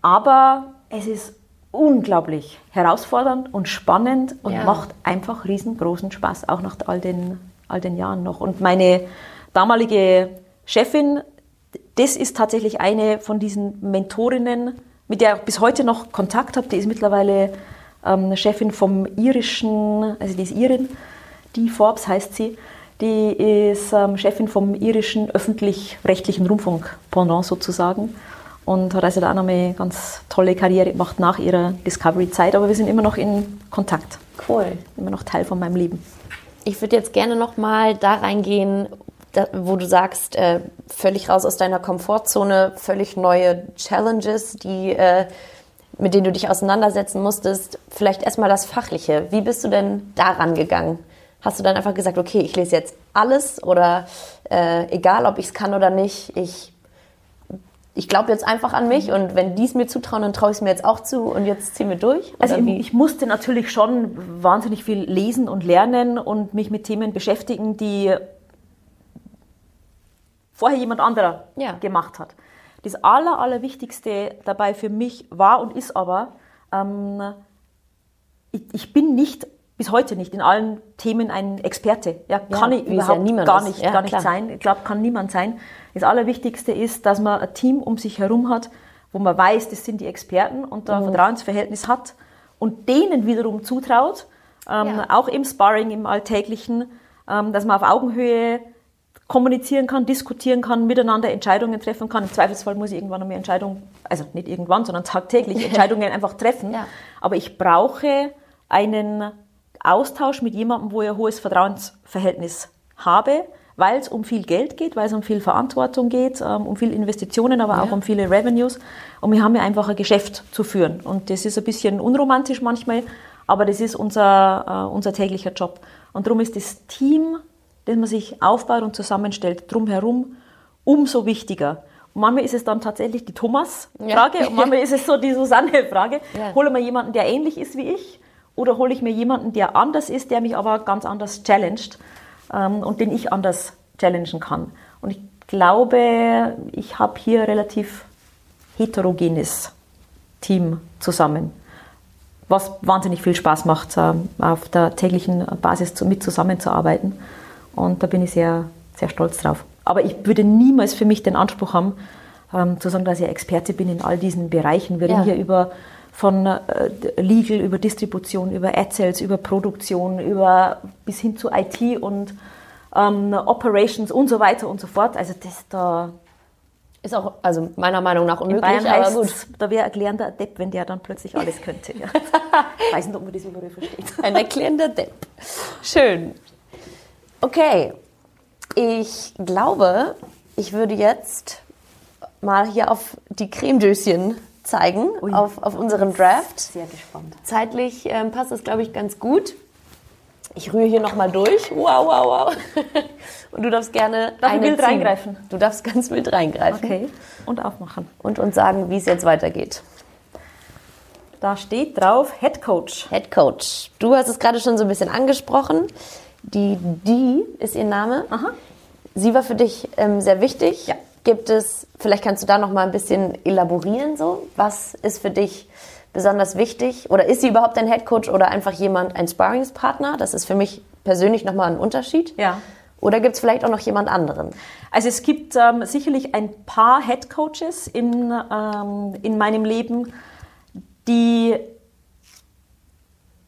Aber es ist unglaublich herausfordernd und spannend und ja. macht einfach riesengroßen Spaß, auch nach all den, all den Jahren noch. Und meine damalige Chefin, das ist tatsächlich eine von diesen Mentorinnen, mit der ich bis heute noch Kontakt habe. Die ist mittlerweile ähm, Chefin vom irischen, also die ist Irin, die Forbes heißt sie. Die ist ähm, Chefin vom irischen öffentlich-rechtlichen Rundfunk Pendant sozusagen und hat also da auch noch eine ganz tolle Karriere gemacht nach ihrer Discovery-Zeit. Aber wir sind immer noch in Kontakt. Cool. Immer noch Teil von meinem Leben. Ich würde jetzt gerne noch mal da reingehen, wo du sagst, äh, völlig raus aus deiner Komfortzone, völlig neue Challenges, die, äh, mit denen du dich auseinandersetzen musstest. Vielleicht erstmal das Fachliche. Wie bist du denn daran gegangen? Hast du dann einfach gesagt, okay, ich lese jetzt alles oder äh, egal, ob ich es kann oder nicht, ich, ich glaube jetzt einfach an mich und wenn die es mir zutrauen, dann traue ich es mir jetzt auch zu und jetzt ziehen wir durch? Also ich, ich musste natürlich schon wahnsinnig viel lesen und lernen und mich mit Themen beschäftigen, die vorher jemand anderer ja. gemacht hat. Das Aller, Allerwichtigste dabei für mich war und ist aber, ähm, ich, ich, bin nicht, bis heute nicht, in allen Themen ein Experte. Ja, kann ja, ich überhaupt ja gar nicht, gar nicht sein. Ich glaube, kann niemand sein. Das Allerwichtigste ist, dass man ein Team um sich herum hat, wo man weiß, das sind die Experten und da ein mhm. Vertrauensverhältnis hat und denen wiederum zutraut, ähm, auch im Sparring, im Alltäglichen, ähm, dass man auf Augenhöhe kommunizieren kann, diskutieren kann, miteinander Entscheidungen treffen kann. Im Zweifelsfall muss ich irgendwann einmal Entscheidungen, also nicht irgendwann, sondern tagtäglich Entscheidungen einfach treffen. Ja. Aber ich brauche einen Austausch mit jemandem, wo ich ein hohes Vertrauensverhältnis habe, weil es um viel Geld geht, weil es um viel Verantwortung geht, ähm, um viel Investitionen, aber ja. auch um viele Revenues. Und wir haben ja einfach ein Geschäft zu führen. Und das ist ein bisschen unromantisch manchmal, aber das ist unser, äh, unser täglicher Job. Und darum ist das Team, das man sich aufbaut und zusammenstellt, drumherum umso wichtiger. Und manchmal ist es dann tatsächlich die Thomas-Frage ja. und manchmal ist es so die Susanne-Frage. Ja. Hole mir jemanden, der ähnlich ist wie ich oder hole ich mir jemanden, der anders ist, der mich aber ganz anders challenged ähm, und den ich anders challengen kann. Und ich glaube, ich habe hier relativ heterogenes Team zusammen, was wahnsinnig viel Spaß macht, äh, auf der täglichen Basis mit zusammenzuarbeiten. Und da bin ich sehr, sehr stolz drauf. Aber ich würde niemals für mich den Anspruch haben, ähm, zu sagen, dass ich Experte bin in all diesen Bereichen. Wir reden hier über von äh, Legal über Distribution, über Ad-Sales, über Produktion, über bis hin zu IT und ähm, Operations und so weiter und so fort. Also das da ist auch, also meiner Meinung nach unmöglich, aber gut. Da wäre erklärender Adept, wenn der dann plötzlich alles könnte. Ja. ich weiß nicht, ob man das überall versteht. Ein erklärender Adept. Schön. Okay. Ich glaube, ich würde jetzt mal hier auf die Cremedöschen zeigen, auf, auf unseren Draft. Sehr gespannt. Zeitlich ähm, passt das, glaube ich, ganz gut. Ich rühre hier nochmal durch. Wow, wow, wow. Und du darfst gerne Darf eine wild reingreifen? Du darfst ganz wild reingreifen. Okay. Und aufmachen. Und uns sagen, wie es jetzt weitergeht. Da steht drauf Head Coach. Head Coach. Du hast es gerade schon so ein bisschen angesprochen. Die Die ist ihr Name. Aha. Sie war für dich ähm, sehr wichtig. Ja. Gibt es, vielleicht kannst du da noch mal ein bisschen elaborieren, so? Was ist für dich besonders wichtig? Oder ist sie überhaupt ein Head Coach oder einfach jemand, ein Sparringspartner? Das ist für mich persönlich noch mal ein Unterschied. Ja. Oder gibt es vielleicht auch noch jemand anderen? Also es gibt ähm, sicherlich ein paar Head Coaches in, ähm, in meinem Leben, die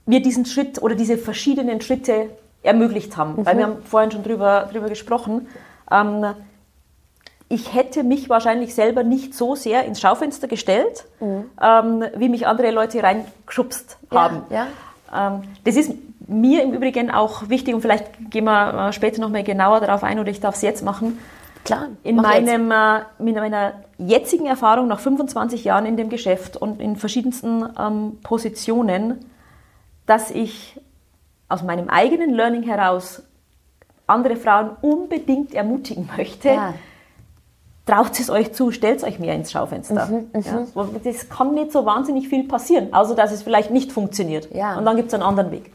mir diesen Schritt oder diese verschiedenen Schritte ermöglicht haben. Mhm. Weil wir haben vorhin schon drüber, drüber gesprochen. Ähm, ich hätte mich wahrscheinlich selber nicht so sehr ins Schaufenster gestellt, mhm. ähm, wie mich andere Leute reingeschubst haben. Ja, ja. Ähm, das ist mir im Übrigen auch wichtig und vielleicht gehen wir äh, später noch mal genauer darauf ein oder ich darf es jetzt machen. Klar. In, meinem, äh, in meiner jetzigen Erfahrung nach 25 Jahren in dem Geschäft und in verschiedensten ähm, Positionen, dass ich aus meinem eigenen Learning heraus andere Frauen unbedingt ermutigen möchte, ja. traut es euch zu, stellt euch mehr ins Schaufenster. Mhm, mhm, ja, das kann nicht so wahnsinnig viel passieren, außer dass es vielleicht nicht funktioniert. Ja. Und dann gibt es einen anderen Weg.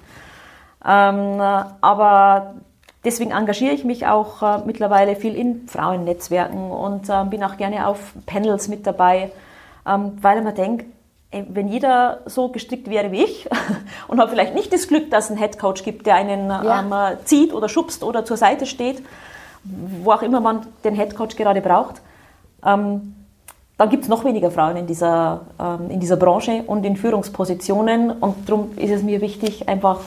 Ähm, aber deswegen engagiere ich mich auch äh, mittlerweile viel in Frauennetzwerken und äh, bin auch gerne auf Panels mit dabei, ähm, weil man denkt, wenn jeder so gestrickt wäre wie ich und hat vielleicht nicht das Glück, dass es einen Headcoach gibt, der einen ja. ähm, zieht oder schubst oder zur Seite steht, wo auch immer man den Headcoach gerade braucht, ähm, dann gibt es noch weniger Frauen in dieser, ähm, in dieser Branche und in Führungspositionen. Und darum ist es mir wichtig, einfach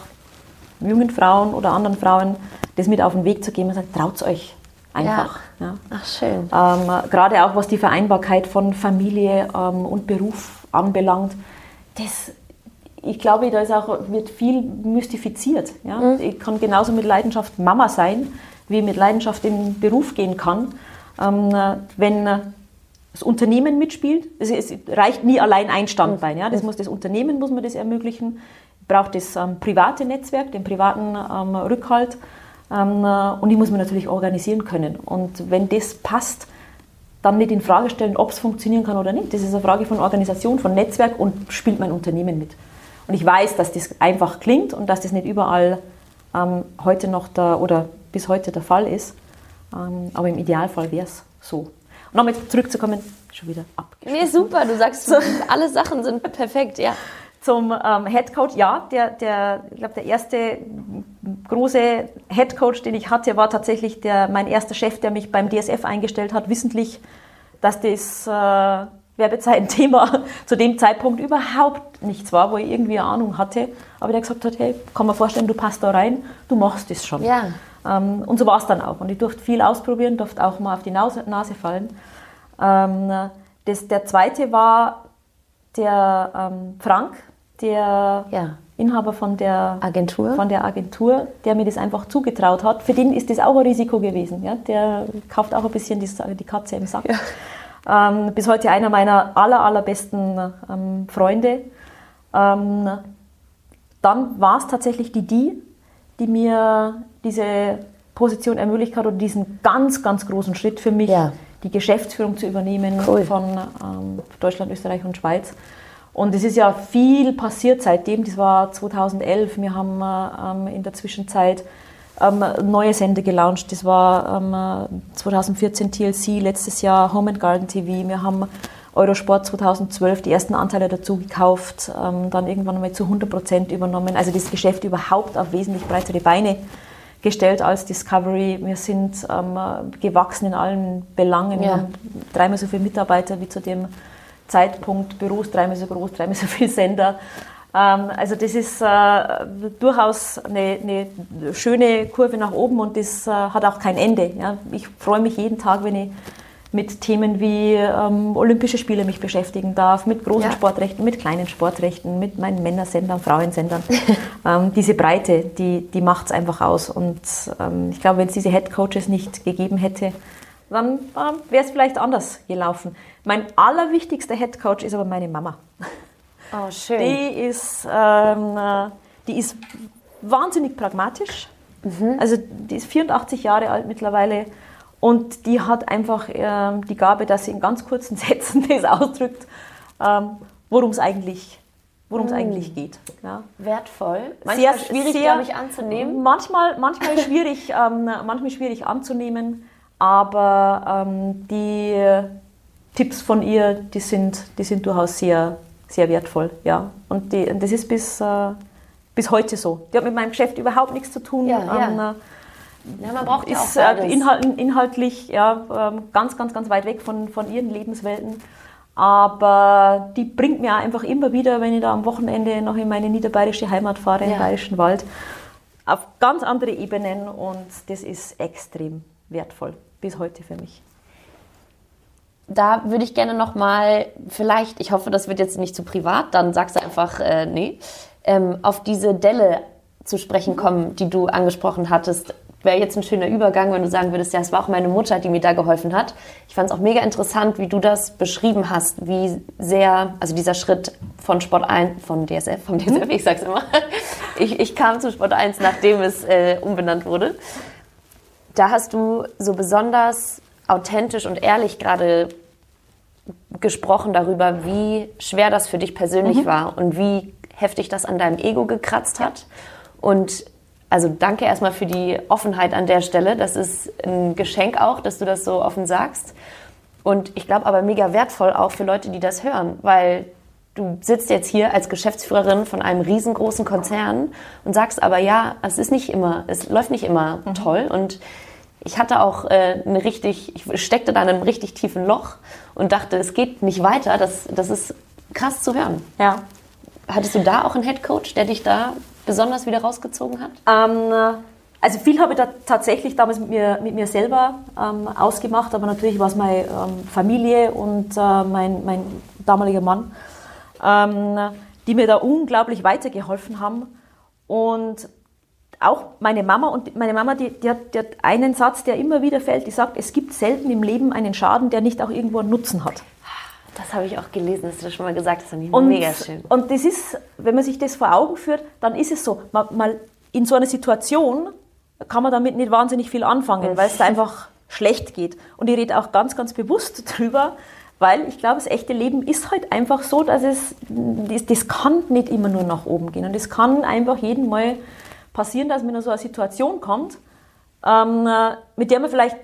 jungen Frauen oder anderen Frauen das mit auf den Weg zu geben und sagen, traut euch einfach. Ja. Ja. Ach, schön. Ähm, gerade auch was die Vereinbarkeit von Familie ähm, und Beruf anbelangt, das, ich glaube, da ist auch, wird viel mystifiziert. Ja? Mhm. Ich kann genauso mit Leidenschaft Mama sein, wie mit Leidenschaft in den Beruf gehen kann. Ähm, wenn das Unternehmen mitspielt, es, es, reicht nie allein ein Standbein. Ja? Das mhm. muss das Unternehmen muss man das ermöglichen. Braucht das ähm, private Netzwerk, den privaten ähm, Rückhalt. Ähm, äh, und die muss man natürlich organisieren können. Und wenn das passt, dann nicht in Frage stellen, ob es funktionieren kann oder nicht. Das ist eine Frage von Organisation, von Netzwerk und spielt mein Unternehmen mit. Und ich weiß, dass das einfach klingt und dass das nicht überall ähm, heute noch der, oder bis heute der Fall ist. Ähm, aber im Idealfall wäre es so. Und nochmal zurückzukommen, schon wieder ab. Nee, super, du sagst, alle Sachen sind perfekt, ja zum ähm, Head Coach. Ja, der, der, ich glaube, der erste große Head Coach, den ich hatte, war tatsächlich der, mein erster Chef, der mich beim DSF eingestellt hat, wissentlich, dass das äh, Werbezeiten-Thema zu dem Zeitpunkt überhaupt nichts war, wo ich irgendwie eine Ahnung hatte. Aber der gesagt hat, hey, kann man vorstellen, du passt da rein, du machst das schon. Ja. Ähm, und so war es dann auch. Und ich durfte viel ausprobieren, durfte auch mal auf die Nase, Nase fallen. Ähm, das, der zweite war der ähm, Frank, der ja. Inhaber von der Agentur. von der Agentur, der mir das einfach zugetraut hat. Für den ist das auch ein Risiko gewesen. Ja? Der kauft auch ein bisschen die, die Katze im Sack. Ja. Ähm, bis heute einer meiner aller, allerbesten ähm, Freunde. Ähm, dann war es tatsächlich die Die, die mir diese Position ermöglicht hat oder diesen ganz, ganz großen Schritt für mich, ja. die Geschäftsführung zu übernehmen cool. von ähm, Deutschland, Österreich und Schweiz. Und es ist ja viel passiert seitdem. Das war 2011. Wir haben ähm, in der Zwischenzeit ähm, neue Sender gelauncht. Das war ähm, 2014 TLC, letztes Jahr Home and Garden TV. Wir haben Eurosport 2012 die ersten Anteile dazu gekauft, ähm, dann irgendwann einmal zu 100 Prozent übernommen. Also das Geschäft überhaupt auf wesentlich breitere Beine gestellt als Discovery. Wir sind ähm, gewachsen in allen Belangen. Ja. Wir haben dreimal so viele Mitarbeiter wie zu dem Zeitpunkt, Büros dreimal so groß, dreimal so viele Sender. Ähm, also das ist äh, durchaus eine, eine, schöne Kurve nach oben und das äh, hat auch kein Ende. Ich freue mich jeden Tag, wenn ich mit Themen wie ähm, Olympische Spiele mich beschäftigen darf, mit großen ja. Sportrechten, mit kleinen Sportrechten, mit meinen Männersendern, Frauensendern. ähm, diese Breite, die, die macht es einfach aus. Und ähm, ich glaube, wenn es diese Head Coaches nicht gegeben hätte, dann äh, wäre es vielleicht anders gelaufen. Mein allerwichtigster Head Coach ist aber meine Mama. Oh, schön. Die ist, ähm, äh, die ist wahnsinnig pragmatisch. Mhm. Also die ist 84 Jahre alt mittlerweile und die hat einfach ähm, die Gabe, dass sie in ganz kurzen Sätzen das ausdrückt, ähm, worum es eigentlich worum es mm. eigentlich geht. Ja. Wertvoll. Manchmal sehr, schwierig, sehr, glaube ich, anzunehmen. Manchmal, manchmal, schwierig, ähm, manchmal schwierig anzunehmen, aber ähm, die Tipps von ihr, die sind, die sind durchaus sehr, sehr wertvoll. Ja. Und die, das ist bis, äh, bis heute so. Die hat mit meinem Geschäft überhaupt nichts zu tun. Ja, ja. Äh, ja, man braucht ist ja auch äh, inhalt, inhaltlich ja, ähm, ganz, ganz, ganz weit weg von, von ihren Lebenswelten. Aber die bringt mir einfach immer wieder, wenn ich da am Wochenende noch in meine niederbayerische Heimat fahre, ja. im Bayerischen Wald, auf ganz andere Ebenen und das ist extrem wertvoll bis heute für mich. Da würde ich gerne nochmal, vielleicht, ich hoffe, das wird jetzt nicht zu privat, dann sagst du einfach, äh, nee, ähm, auf diese Delle zu sprechen kommen, die du angesprochen hattest wäre jetzt ein schöner Übergang, wenn du sagen würdest, ja, es war auch meine Mutter, die mir da geholfen hat. Ich fand es auch mega interessant, wie du das beschrieben hast, wie sehr, also dieser Schritt von Sport 1, von DSF, vom DSF, ich sag's immer. Ich, ich kam zu Sport 1, nachdem es äh, umbenannt wurde. Da hast du so besonders authentisch und ehrlich gerade gesprochen darüber, wie schwer das für dich persönlich mhm. war und wie heftig das an deinem Ego gekratzt hat. Und also danke erstmal für die Offenheit an der Stelle. Das ist ein Geschenk auch, dass du das so offen sagst. Und ich glaube aber mega wertvoll auch für Leute, die das hören, weil du sitzt jetzt hier als Geschäftsführerin von einem riesengroßen Konzern und sagst aber ja, es ist nicht immer, es läuft nicht immer mhm. toll und ich hatte auch äh, eine richtig, ich steckte da in einem richtig tiefen Loch und dachte, es geht nicht weiter. Das, das ist krass zu hören. Ja. Hattest du da auch einen Headcoach, der dich da besonders wieder rausgezogen hat? Ähm, also viel habe ich da tatsächlich damals mit mir, mit mir selber ähm, ausgemacht, aber natürlich war es meine ähm, Familie und äh, mein, mein damaliger Mann, ähm, die mir da unglaublich weitergeholfen haben. Und auch meine Mama und meine Mama, die, die, hat, die hat einen Satz, der immer wieder fällt, die sagt, es gibt selten im Leben einen Schaden, der nicht auch irgendwo einen Nutzen hat. Das habe ich auch gelesen, das hast du schon mal gesagt, das ist und, mega schön. Und das ist, wenn man sich das vor Augen führt, dann ist es so, mal, mal in so einer Situation kann man damit nicht wahnsinnig viel anfangen, weil es da einfach schlecht geht. Und ich rede auch ganz, ganz bewusst drüber, weil ich glaube, das echte Leben ist halt einfach so, dass es, das, das kann nicht immer nur nach oben gehen. Und es kann einfach jeden Mal passieren, dass man in so eine Situation kommt, ähm, mit der man vielleicht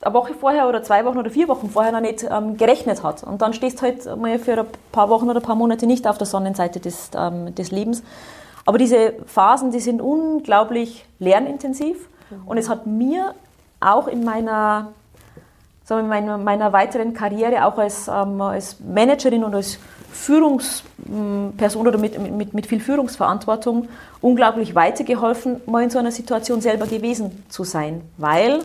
eine Woche vorher oder zwei Wochen oder vier Wochen vorher noch nicht ähm, gerechnet hat. Und dann stehst du halt mal für ein paar Wochen oder ein paar Monate nicht auf der Sonnenseite des, ähm, des Lebens. Aber diese Phasen, die sind unglaublich lernintensiv. Mhm. Und es hat mir auch in meiner, sagen wir, meiner, meiner weiteren Karriere, auch als, ähm, als Managerin und als Führungsperson oder mit, mit, mit viel Führungsverantwortung unglaublich weitergeholfen, mal in so einer Situation selber gewesen zu sein. Weil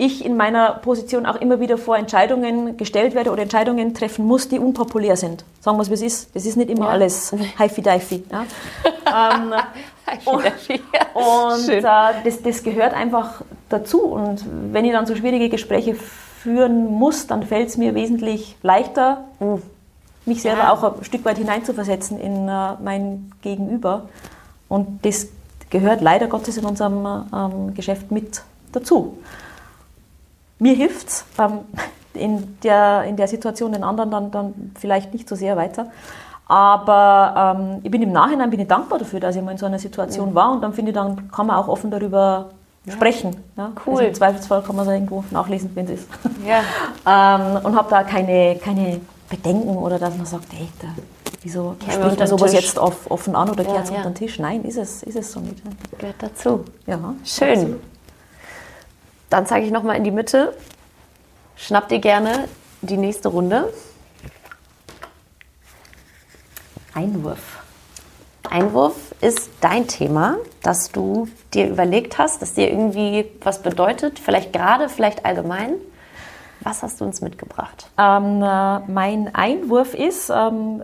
ich in meiner Position auch immer wieder vor Entscheidungen gestellt werde oder Entscheidungen treffen muss, die unpopulär sind. Sagen wir es, wie es ist. Das ist nicht immer ja. alles haifi-daifi. Ja? ähm, und, und äh, das, das gehört einfach dazu. Und wenn ich dann so schwierige Gespräche führen muss, dann fällt es mir wesentlich leichter, mhm. mich selber ja. auch ein Stück weit hineinzuversetzen in äh, mein Gegenüber. Und das gehört leider Gottes in unserem ähm, Geschäft mit dazu. Mir hilft es ähm, in, der, in der Situation den anderen dann, dann vielleicht nicht so sehr weiter. Aber ähm, ich bin im Nachhinein bin ich dankbar dafür, dass ich mal in so einer Situation ja. war und dann finde ich, dann kann man auch offen darüber ja. sprechen. Ja? Cool. Also Im Zweifelsfall kann man es irgendwo nachlesen, wenn es ist. Ja. ähm, und habe da keine, keine Bedenken oder dass man sagt, hey, da, wieso spricht man sowas Tisch. jetzt offen an oder kehrt es unter den Tisch? Nein, ist es, ist es so nicht. Gehört dazu. Ja, Schön. Dann zeige ich nochmal in die Mitte. Schnapp dir gerne die nächste Runde. Einwurf. Einwurf ist dein Thema, das du dir überlegt hast, das dir irgendwie was bedeutet, vielleicht gerade, vielleicht allgemein. Was hast du uns mitgebracht? Ähm, äh, mein Einwurf ist, ähm,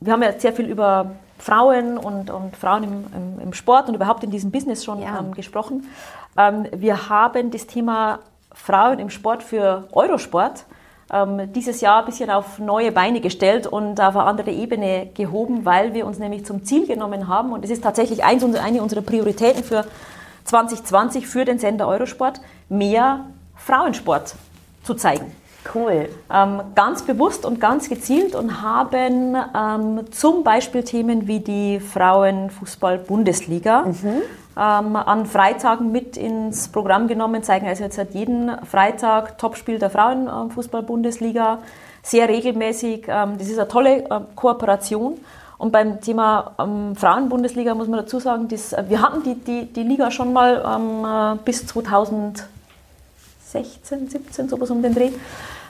wir haben ja sehr viel über Frauen und, und Frauen im, im, im, Sport und überhaupt in diesem Business schon ja. ähm, gesprochen. Ähm, wir haben das Thema Frauen im Sport für Eurosport ähm, dieses Jahr ein bisschen auf neue Beine gestellt und auf eine andere Ebene gehoben, weil wir uns nämlich zum Ziel genommen haben und es ist tatsächlich eins, eine unserer Prioritäten für 2020 für den Sender Eurosport, mehr Frauensport zu zeigen. Cool. Ähm, ganz bewusst und ganz gezielt und haben ähm, zum Beispiel Themen wie die Frauenfußball-Bundesliga mhm. Ähm, an Freitagen mit ins Programm genommen, zeigen also jetzt seit jeden Freitag Topspiel der Frauenfußball-Bundesliga, sehr regelmäßig. Ähm, das ist eine tolle äh, Kooperation. Und beim Thema ähm, Frauenbundesliga muss man dazu sagen, dass, äh, wir hatten die, die, die Liga schon mal ähm, äh, bis 2000 16, 17, sowas um den Dreh.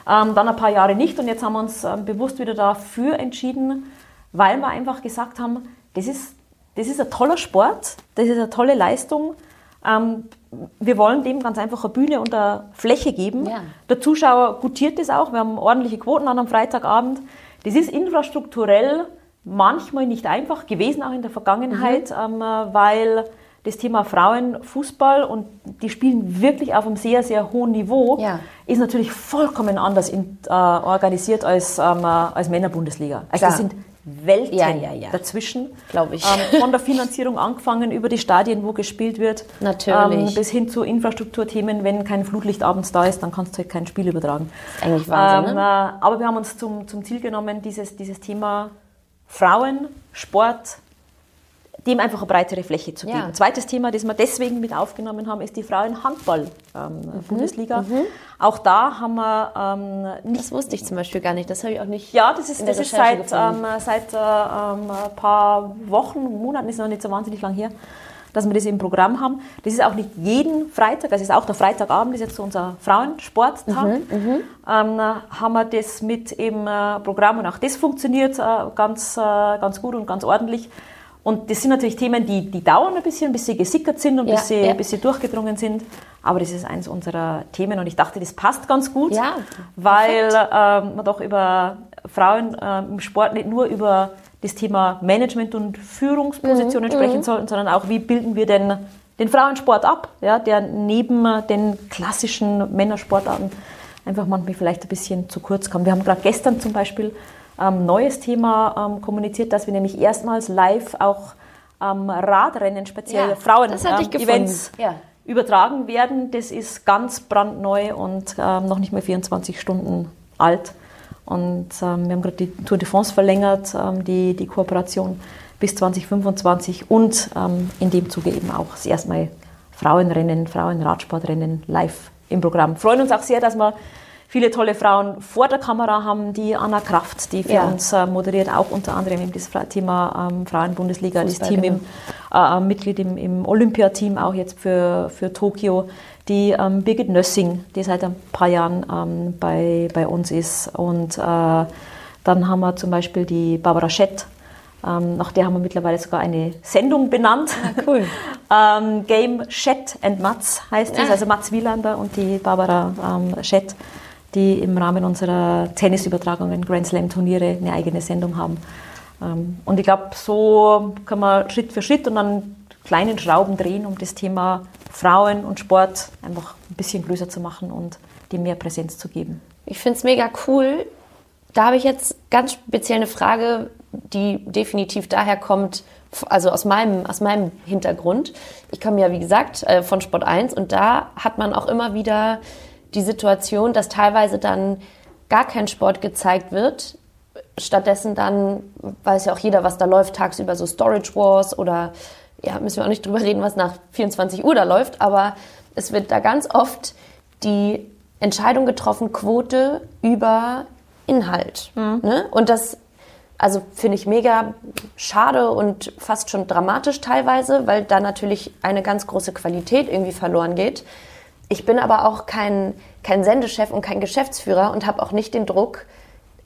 Ähm, dann ein paar Jahre nicht und jetzt haben wir uns ähm, bewusst wieder dafür entschieden, weil wir einfach gesagt haben, das ist, das ist ein toller Sport, das ist eine tolle Leistung. Ähm, wir wollen dem ganz einfach eine Bühne und eine Fläche geben. Ja. Der Zuschauer gutiert das auch. Wir haben ordentliche Quoten an am Freitagabend. Das ist infrastrukturell manchmal nicht einfach gewesen, auch in der Vergangenheit, mhm. ähm, weil das Thema Frauenfußball und die spielen wirklich auf einem sehr, sehr hohen Niveau, ja. ist natürlich vollkommen anders in, äh, organisiert als, ähm, äh, als Männerbundesliga. Also das sind Welten ja, ja, dazwischen. Glaube ich. Ähm, von der Finanzierung angefangen über die Stadien, wo gespielt wird, Natürlich. Ähm, bis hin zu Infrastrukturthemen. Wenn kein Flutlicht abends da ist, dann kannst du halt kein Spiel übertragen. Eigentlich Wahnsinn. Ähm, ne? äh, aber wir haben uns zum, zum Ziel genommen, dieses, dieses Thema Frauen, Sport, dem einfach eine breitere Fläche zu geben. Ja. Zweites Thema, das wir deswegen mit aufgenommen haben, ist die Frauenhandball-Bundesliga. Ähm, mhm. mhm. Auch da haben wir ähm. Das wusste ich zum Beispiel gar nicht. Das habe ich auch nicht. Ja, das ist, das ist seit, ähm, seit äh, ähm, ein paar Wochen, Monaten, ist noch nicht so wahnsinnig lang her, dass wir das im Programm haben. Das ist auch nicht jeden Freitag, das ist auch der Freitagabend, das ist jetzt so unser Frauensporttag. Mhm, mhm, ähm, haben wir das mit im äh, Programm und auch das funktioniert äh, ganz, äh, ganz gut und ganz ordentlich. Und das sind natürlich Themen, die, die dauern ein bisschen, bis sie gesickert sind und ja, bis, sie, ja. bis sie durchgedrungen sind. Aber das ist eines unserer Themen und ich dachte, das passt ganz gut, ja, weil ähm, man doch über Frauen ähm, im Sport nicht nur über das Thema Management und Führungspositionen mhm, sprechen mhm. sollten, sondern auch, wie bilden wir denn den Frauensport ab, ja, der neben den klassischen Männersportarten einfach manchmal vielleicht ein bisschen zu kurz kommt. Wir haben gerade gestern zum Beispiel ähm, neues Thema ähm, kommuniziert, dass wir nämlich erstmals live auch ähm, Radrennen, speziell ja, Frauen-Events ähm, ja. übertragen werden. Das ist ganz brandneu und ähm, noch nicht mehr 24 Stunden alt. Und ähm, wir haben gerade die Tour de France verlängert, die, die Kooperation bis 2025 und in dem Zuge eben auch das erste Mal Frauenrennen, Frauenradsportrennen live im Programm. Freuen uns auch sehr, dass wir viele tolle Frauen vor der Kamera haben, die Anna Kraft, die für ja. uns äh, moderiert, auch unter anderem eben das Thema ähm, Frauenbundesliga, Fußball, das Team genau. im, äh, äh, Mitglied im, im Olympiateam, auch jetzt für, für Tokio, die ähm, Birgit Nössing, die seit ein paar Jahren ähm, bei, bei uns ist. Und äh, dann haben wir zum Beispiel die Barbara Schett, Ähm, nach der haben wir mittlerweile sogar eine Sendung benannt. Ah, cool. ähm, Game Chet and Mats heißt es, ah. also Mats Wielander und die Barbara ähm, Chet, die im Rahmen unserer Tennisübertragungen, Grand Slam Turniere eine eigene Sendung haben. Ähm, und ich glaube, so kann man Schritt für Schritt und dann kleinen Schrauben drehen, um das Thema Frauen und Sport einfach ein bisschen größer zu machen und dem mehr Präsenz zu geben. Ich finde es mega cool. Da habe ich jetzt ganz speziell eine Frage, die definitiv daher kommt, also aus meinem, aus meinem Hintergrund. Ich komme ja, wie gesagt, äh, von Sport 1 und da hat man auch immer wieder die Situation, dass teilweise dann gar kein Sport gezeigt wird. Stattdessen dann weiß ja auch jeder, was da läuft, tagsüber so Storage Wars oder ja, müssen wir auch nicht drüber reden, was nach 24 Uhr da läuft, aber es wird da ganz oft die Entscheidung getroffen, Quote über Inhalt. Mhm. Ne? Und das, also finde ich mega schade und fast schon dramatisch teilweise, weil da natürlich eine ganz große Qualität irgendwie verloren geht. Ich bin aber auch kein, kein Sendechef und kein Geschäftsführer und habe auch nicht den Druck,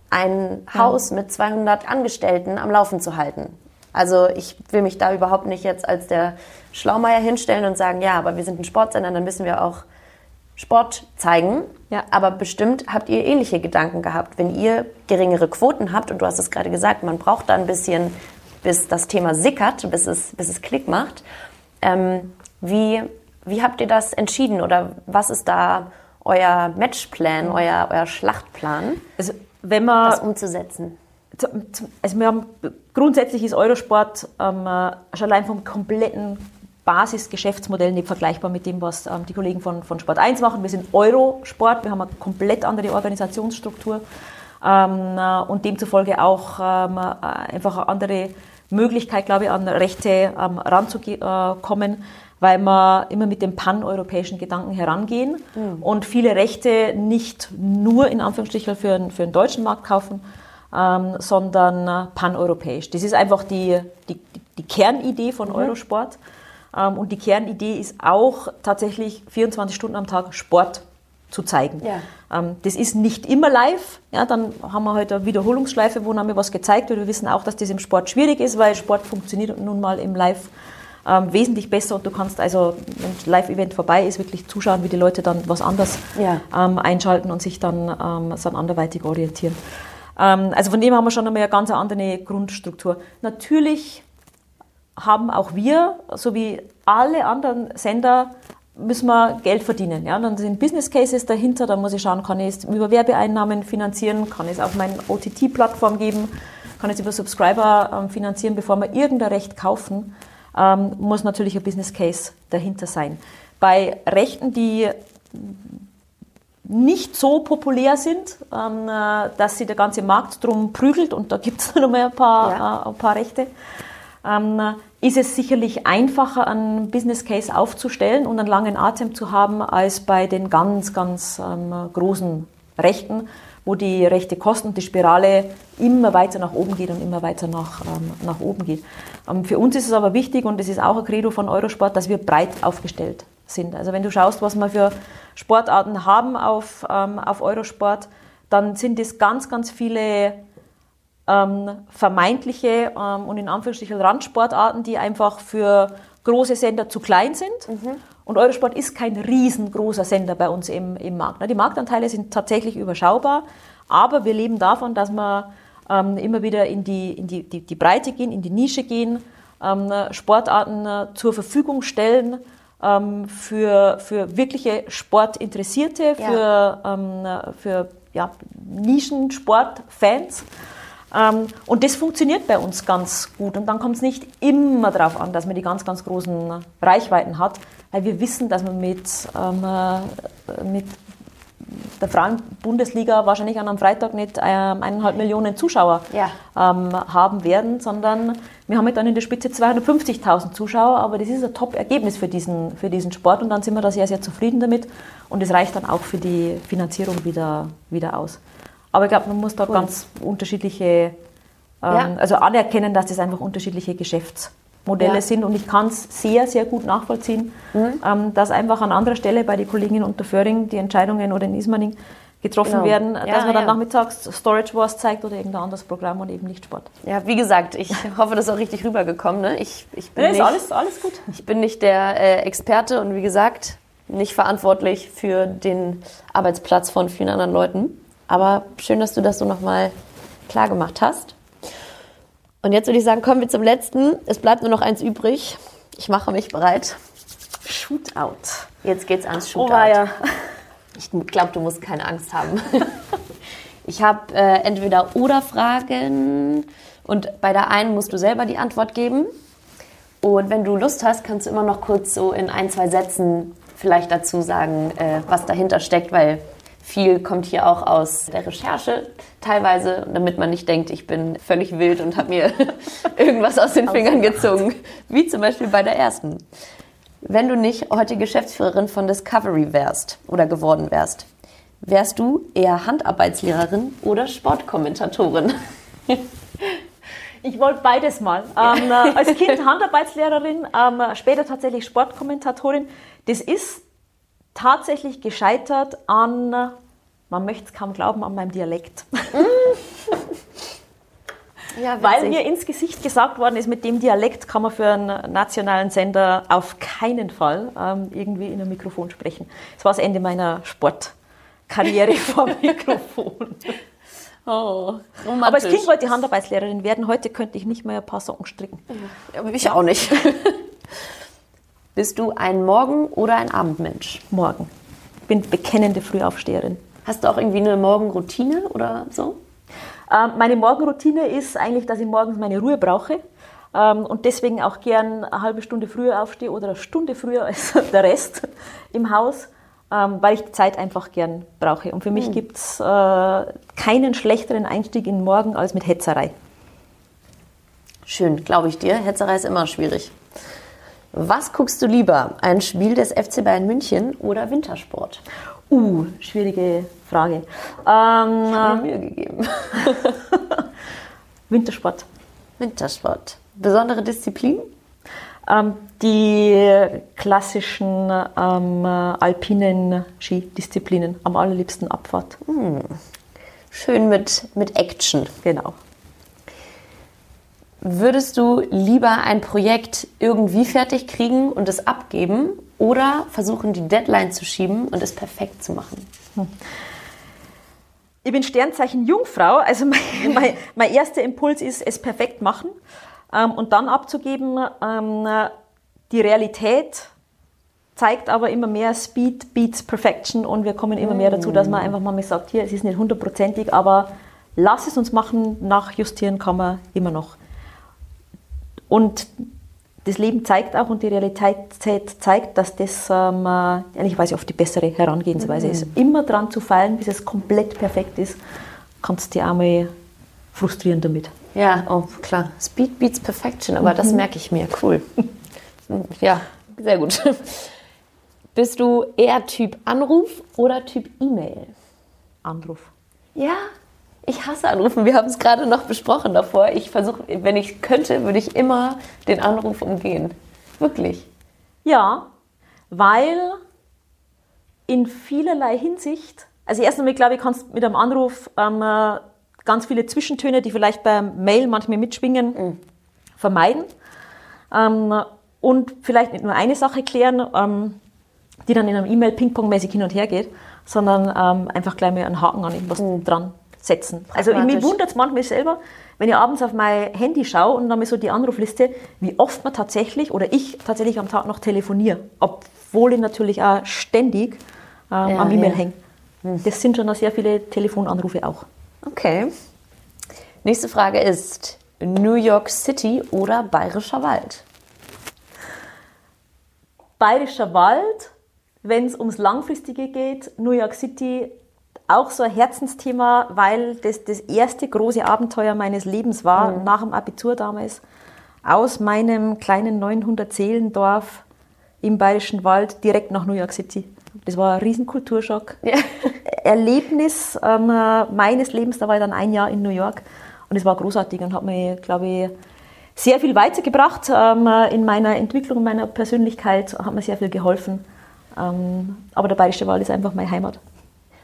ein Haus mit 200 Angestellten am Laufen zu halten. Also ich will mich da überhaupt nicht jetzt als der Schlaumeier hinstellen und sagen, ja, aber wir sind ein Sportsender, dann müssen wir auch Sport zeigen. Ja. Aber bestimmt habt ihr ähnliche Gedanken gehabt. Wenn ihr geringere Quoten habt, und du hast es gerade gesagt, man braucht da ein bisschen, bis das Thema sickert, bis es, bis es Klick macht. Ähm, wie, wie habt ihr das entschieden oder was ist da euer Matchplan, euer, euer Schlachtplan, also, wenn man, das umzusetzen? Also wir haben, grundsätzlich ist Eurosport ähm, schon allein vom kompletten Basisgeschäftsmodell nicht vergleichbar mit dem, was ähm, die Kollegen von, von Sport 1 machen. Wir sind Eurosport, wir haben eine komplett andere Organisationsstruktur ähm, äh, und demzufolge auch ähm, äh, einfach eine andere Möglichkeit, glaube ich, an Rechte ähm, ranzukommen, weil wir immer mit dem paneuropäischen Gedanken herangehen mhm. und viele Rechte nicht nur in Anführungsstrichen für, für den deutschen Markt kaufen, ähm, sondern paneuropäisch. Das ist einfach die, die, die Kernidee von mhm. Eurosport. Ähm, und die Kernidee ist auch tatsächlich 24 Stunden am Tag Sport zu zeigen. Ja. Ähm, das ist nicht immer live. Ja, dann haben wir heute eine Wiederholungsschleife, wo haben wir was gezeigt wird. Wir wissen auch, dass das im Sport schwierig ist, weil Sport funktioniert nun mal im Live ähm, wesentlich besser und du kannst also, wenn das Live-Event vorbei ist, wirklich zuschauen, wie die Leute dann was anderes ja. ähm, einschalten und sich dann, ähm, dann anderweitig orientieren. Ähm, also von dem haben wir schon einmal eine ganz andere Grundstruktur. Natürlich haben auch wir, so wie alle anderen Sender, müssen wir Geld verdienen. Ja? Dann sind Business Cases dahinter, da muss ich schauen, kann ich es über Werbeeinnahmen finanzieren, kann ich es auf meine OTT-Plattform geben, kann ich es über Subscriber ähm, finanzieren, bevor wir irgendein Recht kaufen, ähm, muss natürlich ein Business Case dahinter sein. Bei Rechten, die nicht so populär sind, ähm, äh, dass sich der ganze Markt drum prügelt und da gibt es noch mal ein paar, ja. äh, ein paar Rechte, ähm, ist es sicherlich einfacher, einen Business Case aufzustellen und einen langen Atem zu haben, als bei den ganz, ganz ähm, großen Rechten, wo die rechte Kosten, die Spirale immer weiter nach oben geht und immer weiter nach, ähm, nach oben geht. Ähm, für uns ist es aber wichtig, und das ist auch ein Credo von Eurosport, dass wir breit aufgestellt sind. Also wenn du schaust, was wir für Sportarten haben auf, ähm, auf Eurosport, dann sind es ganz, ganz viele ähm, vermeintliche ähm, und in Anführungsstrichen Randsportarten, die einfach für große Sender zu klein sind. Mhm. Und Eurosport ist kein riesengroßer Sender bei uns im, im Markt. Die Marktanteile sind tatsächlich überschaubar, aber wir leben davon, dass wir ähm, immer wieder in, die, in die, die, die, Breite gehen, in die Nische gehen, ähm, Sportarten äh, zur Verfügung stellen ähm, für, für wirkliche Sportinteressierte, für, ja. Ähm, für ja, Nischensportfans. Ähm, und das funktioniert bei uns ganz gut. Und dann kommt es nicht immer darauf an, dass man die ganz, ganz großen Reichweiten hat, weil wir wissen, dass man mit, ähm, äh, mit der Frauen-Bundesliga wahrscheinlich an einem Freitag nicht ähm, eineinhalb Millionen Zuschauer ja. ähm, haben werden, sondern wir haben dann in der Spitze 250.000 Zuschauer, aber das ist ein Top-Ergebnis für diesen, für diesen Sport und dann sind wir da sehr, sehr zufrieden damit und es reicht dann auch für die Finanzierung wieder, wieder aus. Aber ich glaube, man muss da cool. ganz unterschiedliche, ähm, ja. also anerkennen, dass das einfach unterschiedliche Geschäftsmodelle ja. sind. Und ich kann es sehr, sehr gut nachvollziehen, mhm. ähm, dass einfach an anderer Stelle bei den Kolleginnen unter Föhring die Entscheidungen oder in Ismaning getroffen genau. werden, dass ja, man dann ja. nachmittags Storage Wars zeigt oder irgendein anderes Programm und eben nicht Sport. Ja, wie gesagt, ich hoffe, das ist auch richtig rübergekommen. Ne? Ich, ich bin nee, nicht, ist alles, alles gut. Ich bin nicht der äh, Experte und wie gesagt, nicht verantwortlich für den Arbeitsplatz von vielen anderen Leuten. Aber schön, dass du das so nochmal klar gemacht hast. Und jetzt würde ich sagen, kommen wir zum letzten. Es bleibt nur noch eins übrig. Ich mache mich bereit. Shootout. Jetzt geht's ans Shootout. Oh, ja. Ich glaube, du musst keine Angst haben. Ich habe äh, entweder oder Fragen und bei der einen musst du selber die Antwort geben. Und wenn du Lust hast, kannst du immer noch kurz so in ein, zwei Sätzen vielleicht dazu sagen, äh, was dahinter steckt, weil viel kommt hier auch aus der Recherche teilweise, damit man nicht denkt, ich bin völlig wild und habe mir irgendwas aus den Fingern gezogen, wie zum Beispiel bei der ersten. Wenn du nicht heute Geschäftsführerin von Discovery wärst oder geworden wärst, wärst du eher Handarbeitslehrerin oder Sportkommentatorin? Ich wollte beides mal. Ähm, äh, als Kind Handarbeitslehrerin, ähm, später tatsächlich Sportkommentatorin. Das ist tatsächlich gescheitert an, man möchte es kaum glauben, an meinem Dialekt. Ja, Weil mir ins Gesicht gesagt worden ist, mit dem Dialekt kann man für einen nationalen Sender auf keinen Fall ähm, irgendwie in ein Mikrofon sprechen. Das war das Ende meiner Sportkarriere vor Mikrofon. Oh, aber als Kind wollte ich Handarbeitslehrerin werden. Heute könnte ich nicht mehr ein paar Socken stricken. Ja, aber ich auch nicht. Bist du ein Morgen- oder ein Abendmensch? Morgen. Ich bin bekennende Frühaufsteherin. Hast du auch irgendwie eine Morgenroutine oder so? Ähm, meine Morgenroutine ist eigentlich, dass ich morgens meine Ruhe brauche ähm, und deswegen auch gern eine halbe Stunde früher aufstehe oder eine Stunde früher als der Rest im Haus, ähm, weil ich die Zeit einfach gern brauche. Und für mich mhm. gibt es äh, keinen schlechteren Einstieg in den Morgen als mit Hetzerei. Schön, glaube ich dir. Hetzerei ist immer schwierig. Was guckst du lieber? Ein Spiel des FC Bayern München oder Wintersport? Uh, schwierige Frage. Ähm, ich habe mir Mühe gegeben. Wintersport. Wintersport. Besondere Disziplin? Ähm, die klassischen ähm, alpinen Skidisziplinen, am allerliebsten Abfahrt. Hm. Schön mit, mit Action. Genau. Würdest du lieber ein Projekt irgendwie fertig kriegen und es abgeben oder versuchen, die Deadline zu schieben und es perfekt zu machen? Ich bin Sternzeichen Jungfrau, also mein, mein, mein erster Impuls ist, es perfekt machen ähm, und dann abzugeben. Ähm, die Realität zeigt aber immer mehr Speed beats Perfection und wir kommen immer mehr dazu, dass man einfach mal sagt, hier, es ist nicht hundertprozentig, aber lass es uns machen, nachjustieren kann man immer noch. Und das Leben zeigt auch und die Realität zeigt, dass das ähm, weiß ich oft die bessere Herangehensweise mhm. ist. Immer dran zu fallen, bis es komplett perfekt ist, kannst du dich einmal frustrieren damit. Ja, oh, klar. Speed beats Perfection, aber mhm. das merke ich mir. Cool. ja, sehr gut. Bist du eher Typ Anruf oder Typ E-Mail? Anruf. Ja, ich hasse Anrufen. Wir haben es gerade noch besprochen davor. Ich versuche, wenn ich könnte, würde ich immer den Anruf umgehen. Wirklich. Ja, weil in vielerlei Hinsicht, also erst einmal glaube ich, kannst mit einem Anruf ähm, ganz viele Zwischentöne, die vielleicht beim Mail manchmal mitschwingen, mhm. vermeiden. Ähm, und vielleicht nicht nur eine Sache klären, ähm, die dann in einem E-Mail ping-pong-mäßig hin und her geht, sondern ähm, einfach gleich mal einen Haken an irgendwas mhm. dran setzen. Also mich wundert es manchmal selber, wenn ich abends auf mein Handy schaue und dann mal so die Anrufliste, wie oft man tatsächlich oder ich tatsächlich am Tag noch telefoniere, obwohl ich natürlich auch ständig ähm, ja, am E-Mail ja. hänge. Hm. Das sind schon sehr viele Telefonanrufe auch. Okay. Nächste Frage ist New York City oder Bayerischer Wald? Bayerischer Wald, wenn es ums Langfristige geht, New York City auch so ein Herzensthema, weil das das erste große Abenteuer meines Lebens war, mhm. nach dem Abitur damals, aus meinem kleinen 900-Seelendorf im Bayerischen Wald direkt nach New York City. Das war ein riesen Kulturschock. Ja. Erlebnis ähm, meines Lebens, da war ich dann ein Jahr in New York und es war großartig und hat mir, glaube ich, sehr viel weitergebracht ähm, in meiner Entwicklung, in meiner Persönlichkeit, hat mir sehr viel geholfen. Ähm, aber der Bayerische Wald ist einfach meine Heimat.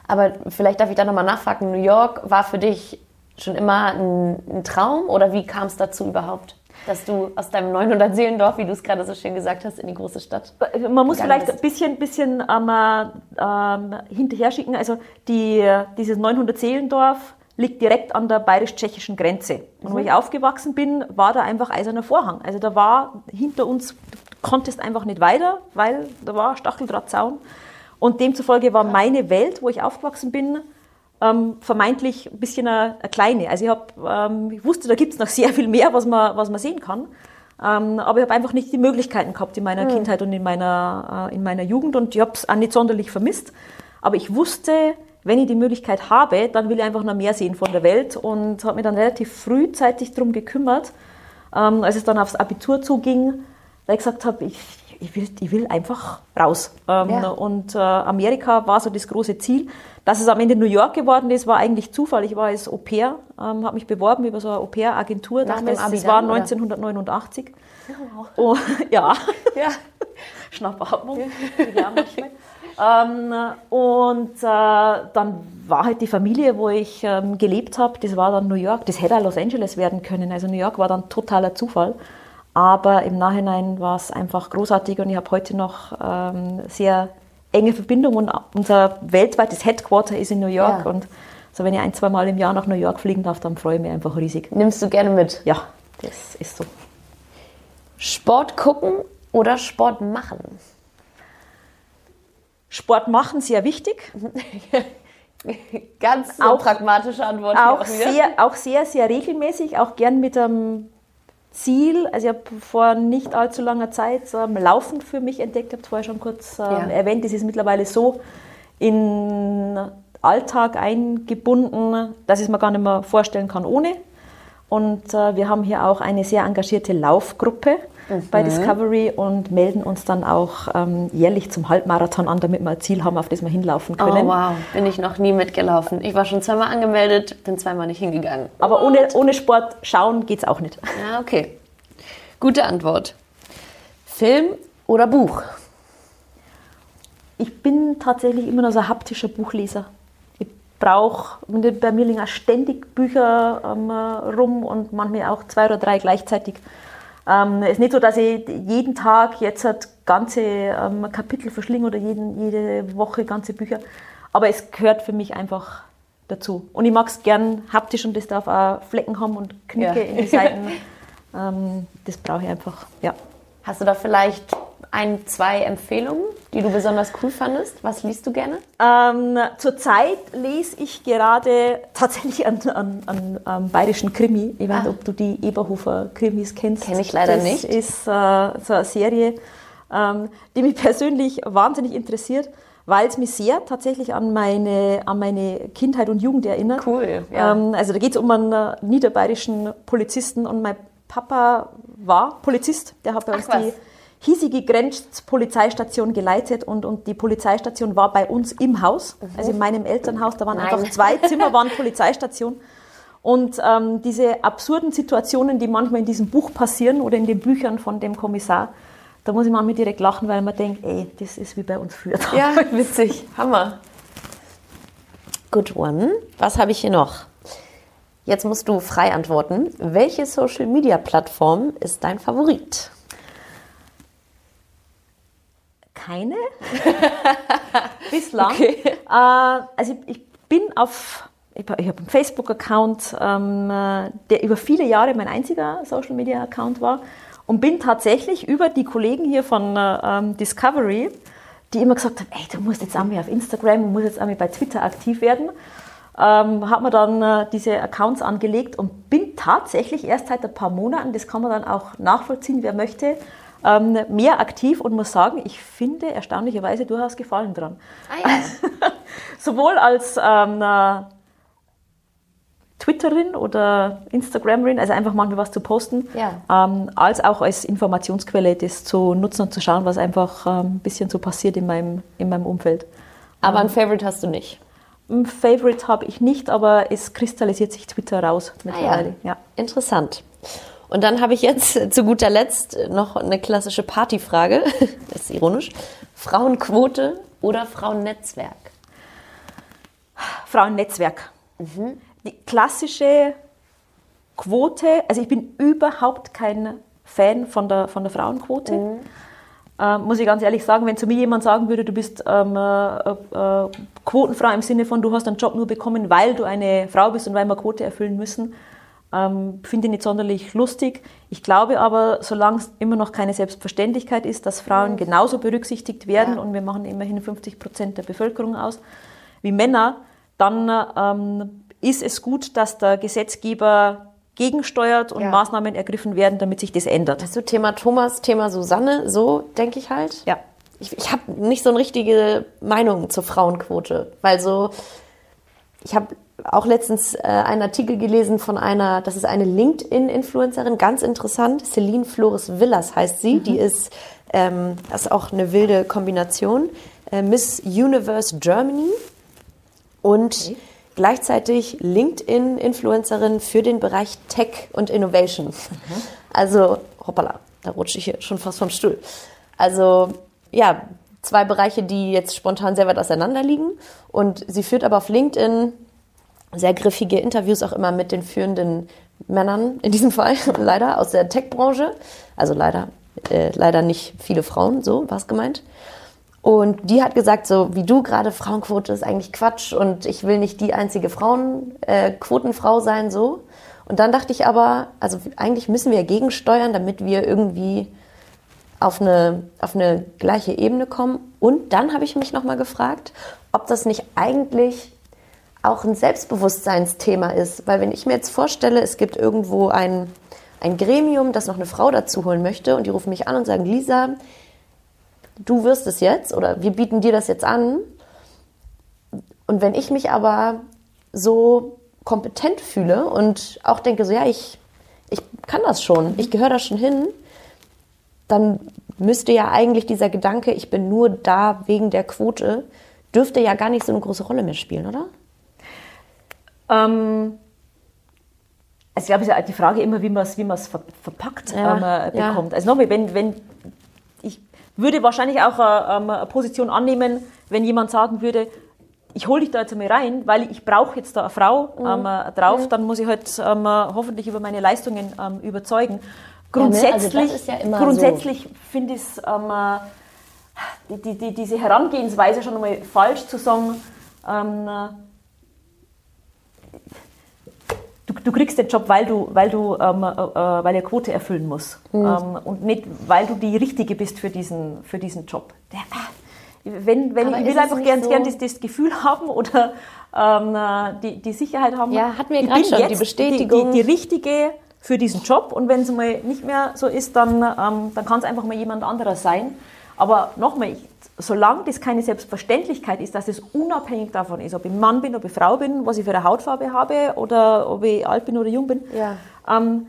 Aber vielleicht darf ich da nochmal nachfragen. New York war für dich schon immer ein, ein Traum oder wie kam es dazu überhaupt? dass du aus deinem 900 Seelendorf, wie du es gerade so schön gesagt hast, in die große Stadt. Man muss vielleicht bist. ein bisschen, bisschen ähm, ähm, hinterher schicken. Also die, dieses 900 Seelendorf liegt direkt an der bayerisch-tschechischen Grenze. Und mhm. wo ich aufgewachsen bin, war da einfach eiserner Vorhang. Also da war hinter uns, du konntest einfach nicht weiter, weil da war Stacheldrahtzaun. Und demzufolge war meine Welt, wo ich aufgewachsen bin, ähm, vermeintlich ein bisschen eine, eine kleine. Also ich, hab, ähm, ich wusste, da gibt es noch sehr viel mehr, was man, was man sehen kann. Ähm, aber ich habe einfach nicht die Möglichkeiten gehabt in meiner mhm. Kindheit und in meiner, äh, in meiner Jugend und ich habe es auch nicht sonderlich vermisst. Aber ich wusste, wenn ich die Möglichkeit habe, dann will ich einfach noch mehr sehen von der Welt und habe mich dann relativ frühzeitig darum gekümmert, ähm, als es dann aufs Abitur zuging, weil ich gesagt habe, ich, ich, will, ich will einfach raus. Ähm, ja. Und äh, Amerika war so das große Ziel. Dass es am Ende New York geworden ist, war eigentlich Zufall. Ich war als Au pair, ähm, habe mich beworben über so eine Au pair-Agentur damals. Das war 1989. Ja, wow. oh, ja. ja. Schnappatmung. Ja. Ähm, und äh, dann war halt die Familie, wo ich ähm, gelebt habe, das war dann New York. Das hätte auch Los Angeles werden können. Also New York war dann totaler Zufall. Aber im Nachhinein war es einfach großartig und ich habe heute noch ähm, sehr enge Verbindung und unser weltweites Headquarter ist in New York. Ja. Und so, wenn ich ein, zwei Mal im Jahr nach New York fliegen darf, dann freue ich mich einfach riesig. Nimmst du gerne mit? Ja, das ist so. Sport gucken oder Sport machen? Sport machen sehr wichtig. Ganz so auch, pragmatische Antwort. Auch, auch sehr, auch sehr, sehr regelmäßig, auch gern mit einem Ziel. Also ich habe vor nicht allzu langer Zeit ähm, Laufen für mich entdeckt, ich habe es vorher schon kurz ähm, ja. erwähnt, es ist mittlerweile so in Alltag eingebunden, dass ich es mir gar nicht mehr vorstellen kann ohne. Und äh, wir haben hier auch eine sehr engagierte Laufgruppe mhm. bei Discovery und melden uns dann auch ähm, jährlich zum Halbmarathon an, damit wir ein Ziel haben, auf das wir hinlaufen können. Oh wow, bin ich noch nie mitgelaufen. Ich war schon zweimal angemeldet, bin zweimal nicht hingegangen. Aber ohne, ohne Sport schauen geht es auch nicht. Ja, okay. Gute Antwort. Film oder Buch? Ich bin tatsächlich immer noch so ein haptischer Buchleser brauche, bei mir liegen auch ständig Bücher ähm, rum und manchmal auch zwei oder drei gleichzeitig. Ähm, es ist nicht so, dass ich jeden Tag jetzt halt ganze ähm, Kapitel verschlinge oder jeden, jede Woche ganze Bücher, aber es gehört für mich einfach dazu. Und ich mag es gern haptisch und das darf auch Flecken haben und Knicke ja. in die Seiten. Ähm, das brauche ich einfach, ja. Hast du da vielleicht ein, zwei Empfehlungen, die du besonders cool fandest? Was liest du gerne? Ähm, Zurzeit lese ich gerade tatsächlich einen, einen, einen, bayerischen Krimi. Ich weiß nicht, ah. ob du die Eberhofer Krimis kennst. Kenne ich leider das nicht. Das ist äh, so eine Serie, ähm, die mich persönlich wahnsinnig interessiert weil es mich sehr tatsächlich an meine, an meine Kindheit und Jugend erinnert. Cool. Ja. Ähm, also da geht es um einen äh, niederbayerischen Polizisten und mein Papa war Polizist, der hat bei uns Ach, die hiesige Grenzpolizeistation geleitet und, und die Polizeistation war bei uns im Haus, mhm. also in meinem Elternhaus, da waren Nein. einfach zwei Zimmer, waren Polizeistation. Und ähm, diese absurden Situationen, die manchmal in diesem Buch passieren oder in den Büchern von dem Kommissar, da muss ich manchmal direkt lachen, weil man denkt, ey, das ist wie bei uns früher. Ja, witzig. Hammer. Good one. Was habe ich hier noch? Jetzt musst du frei antworten. Welche Social Media Plattform ist dein Favorit? Keine. Bislang. Okay. Äh, also ich, ich, bin auf, ich, ich habe einen Facebook-Account, ähm, der über viele Jahre mein einziger Social-Media-Account war und bin tatsächlich über die Kollegen hier von ähm, Discovery, die immer gesagt haben, ey, du musst jetzt einmal auf Instagram, du musst jetzt einmal bei Twitter aktiv werden, ähm, hat man dann äh, diese Accounts angelegt und bin tatsächlich erst seit ein paar Monaten, das kann man dann auch nachvollziehen, wer möchte, ähm, mehr aktiv und muss sagen, ich finde erstaunlicherweise, du hast Gefallen dran. Ah, ja. Sowohl als ähm, Twitterin oder Instagramerin, also einfach manchmal was zu posten, ja. ähm, als auch als Informationsquelle das zu nutzen und zu schauen, was einfach ähm, ein bisschen so passiert in meinem, in meinem Umfeld. Aber ein ähm, Favorite hast du nicht? Ein Favorite habe ich nicht, aber es kristallisiert sich Twitter raus mittlerweile. Ah, ja. ja. Interessant. Und dann habe ich jetzt zu guter Letzt noch eine klassische Partyfrage. Das ist ironisch. Frauenquote oder Frauennetzwerk? Frauennetzwerk. Mhm. Die klassische Quote, also ich bin überhaupt kein Fan von der, von der Frauenquote. Mhm. Äh, muss ich ganz ehrlich sagen, wenn zu mir jemand sagen würde, du bist ähm, äh, äh, Quotenfrau im Sinne von, du hast einen Job nur bekommen, weil du eine Frau bist und weil wir Quote erfüllen müssen, ähm, finde ich nicht sonderlich lustig. Ich glaube aber, solange es immer noch keine Selbstverständlichkeit ist, dass Frauen genauso berücksichtigt werden ja. und wir machen immerhin 50 Prozent der Bevölkerung aus wie Männer, dann ähm, ist es gut, dass der Gesetzgeber gegensteuert und ja. Maßnahmen ergriffen werden, damit sich das ändert. Das ist so Thema Thomas, Thema Susanne, so denke ich halt. Ja. Ich, ich habe nicht so eine richtige Meinung zur Frauenquote, weil so, ich habe auch letztens äh, einen Artikel gelesen von einer, das ist eine LinkedIn-Influencerin, ganz interessant, Celine Flores Villas heißt sie, mhm. die ist, ähm, das ist auch eine wilde Kombination, äh, Miss Universe Germany und okay gleichzeitig LinkedIn-Influencerin für den Bereich Tech und Innovation. Mhm. Also, hoppala, da rutsche ich hier schon fast vom Stuhl. Also, ja, zwei Bereiche, die jetzt spontan sehr weit auseinander liegen. Und sie führt aber auf LinkedIn sehr griffige Interviews auch immer mit den führenden Männern, in diesem Fall leider, aus der Tech-Branche. Also leider, äh, leider nicht viele Frauen, so war es gemeint. Und die hat gesagt, so wie du gerade, Frauenquote ist eigentlich Quatsch und ich will nicht die einzige Frauen, äh, sein, so. Und dann dachte ich aber, also eigentlich müssen wir gegensteuern, damit wir irgendwie auf eine, auf eine gleiche Ebene kommen. Und dann habe ich mich nochmal gefragt, ob das nicht eigentlich auch ein Selbstbewusstseinsthema ist. Weil wenn ich mir jetzt vorstelle, es gibt irgendwo ein, ein Gremium, das noch eine Frau dazu holen möchte und die rufen mich an und sagen, Lisa, du wirst es jetzt oder wir bieten dir das jetzt an. Und wenn ich mich aber so kompetent fühle und auch denke, so ja, ich, ich kann das schon, ich gehöre da schon hin, dann müsste ja eigentlich dieser Gedanke, ich bin nur da wegen der Quote, dürfte ja gar nicht so eine große Rolle mehr spielen, oder? Ähm, also ich glaube, es ist ja die Frage immer, wie man es wie verpackt ja, ähm, bekommt. Ja. Also nochmal, wenn, wenn würde wahrscheinlich auch eine, ähm, eine Position annehmen, wenn jemand sagen würde, ich hole dich da jetzt einmal rein, weil ich brauche jetzt da eine Frau mhm. ähm, äh, drauf, mhm. dann muss ich halt ähm, hoffentlich über meine Leistungen ähm, überzeugen. Grundsätzlich, ja, ne? also grundsätzlich so. finde ich es ähm, äh, die, die, diese Herangehensweise schon einmal falsch zu sagen, ähm, äh, du, du kriegst den Job, weil du, weil du, ähm, äh, äh weil er Quote erfüllen muss mhm. ähm, und nicht, weil du die Richtige bist für diesen, für diesen Job. Der, wenn, wenn ich will einfach gern, so gern das, das, Gefühl haben oder ähm, äh, die, die Sicherheit haben. Ja, hat mir gerade schon die Bestätigung. Die, die, die, richtige für diesen Job und wenn es mal nicht mehr so ist, dann, ähm, dann kann es einfach mal jemand anderer sein. Aber nochmal, ich, solange das keine Selbstverständlichkeit ist, dass es unabhängig davon ist, ob ich Mann bin, ob ich Frau bin, was ich für eine Hautfarbe habe oder ob ich alt bin oder jung bin, ja. ähm,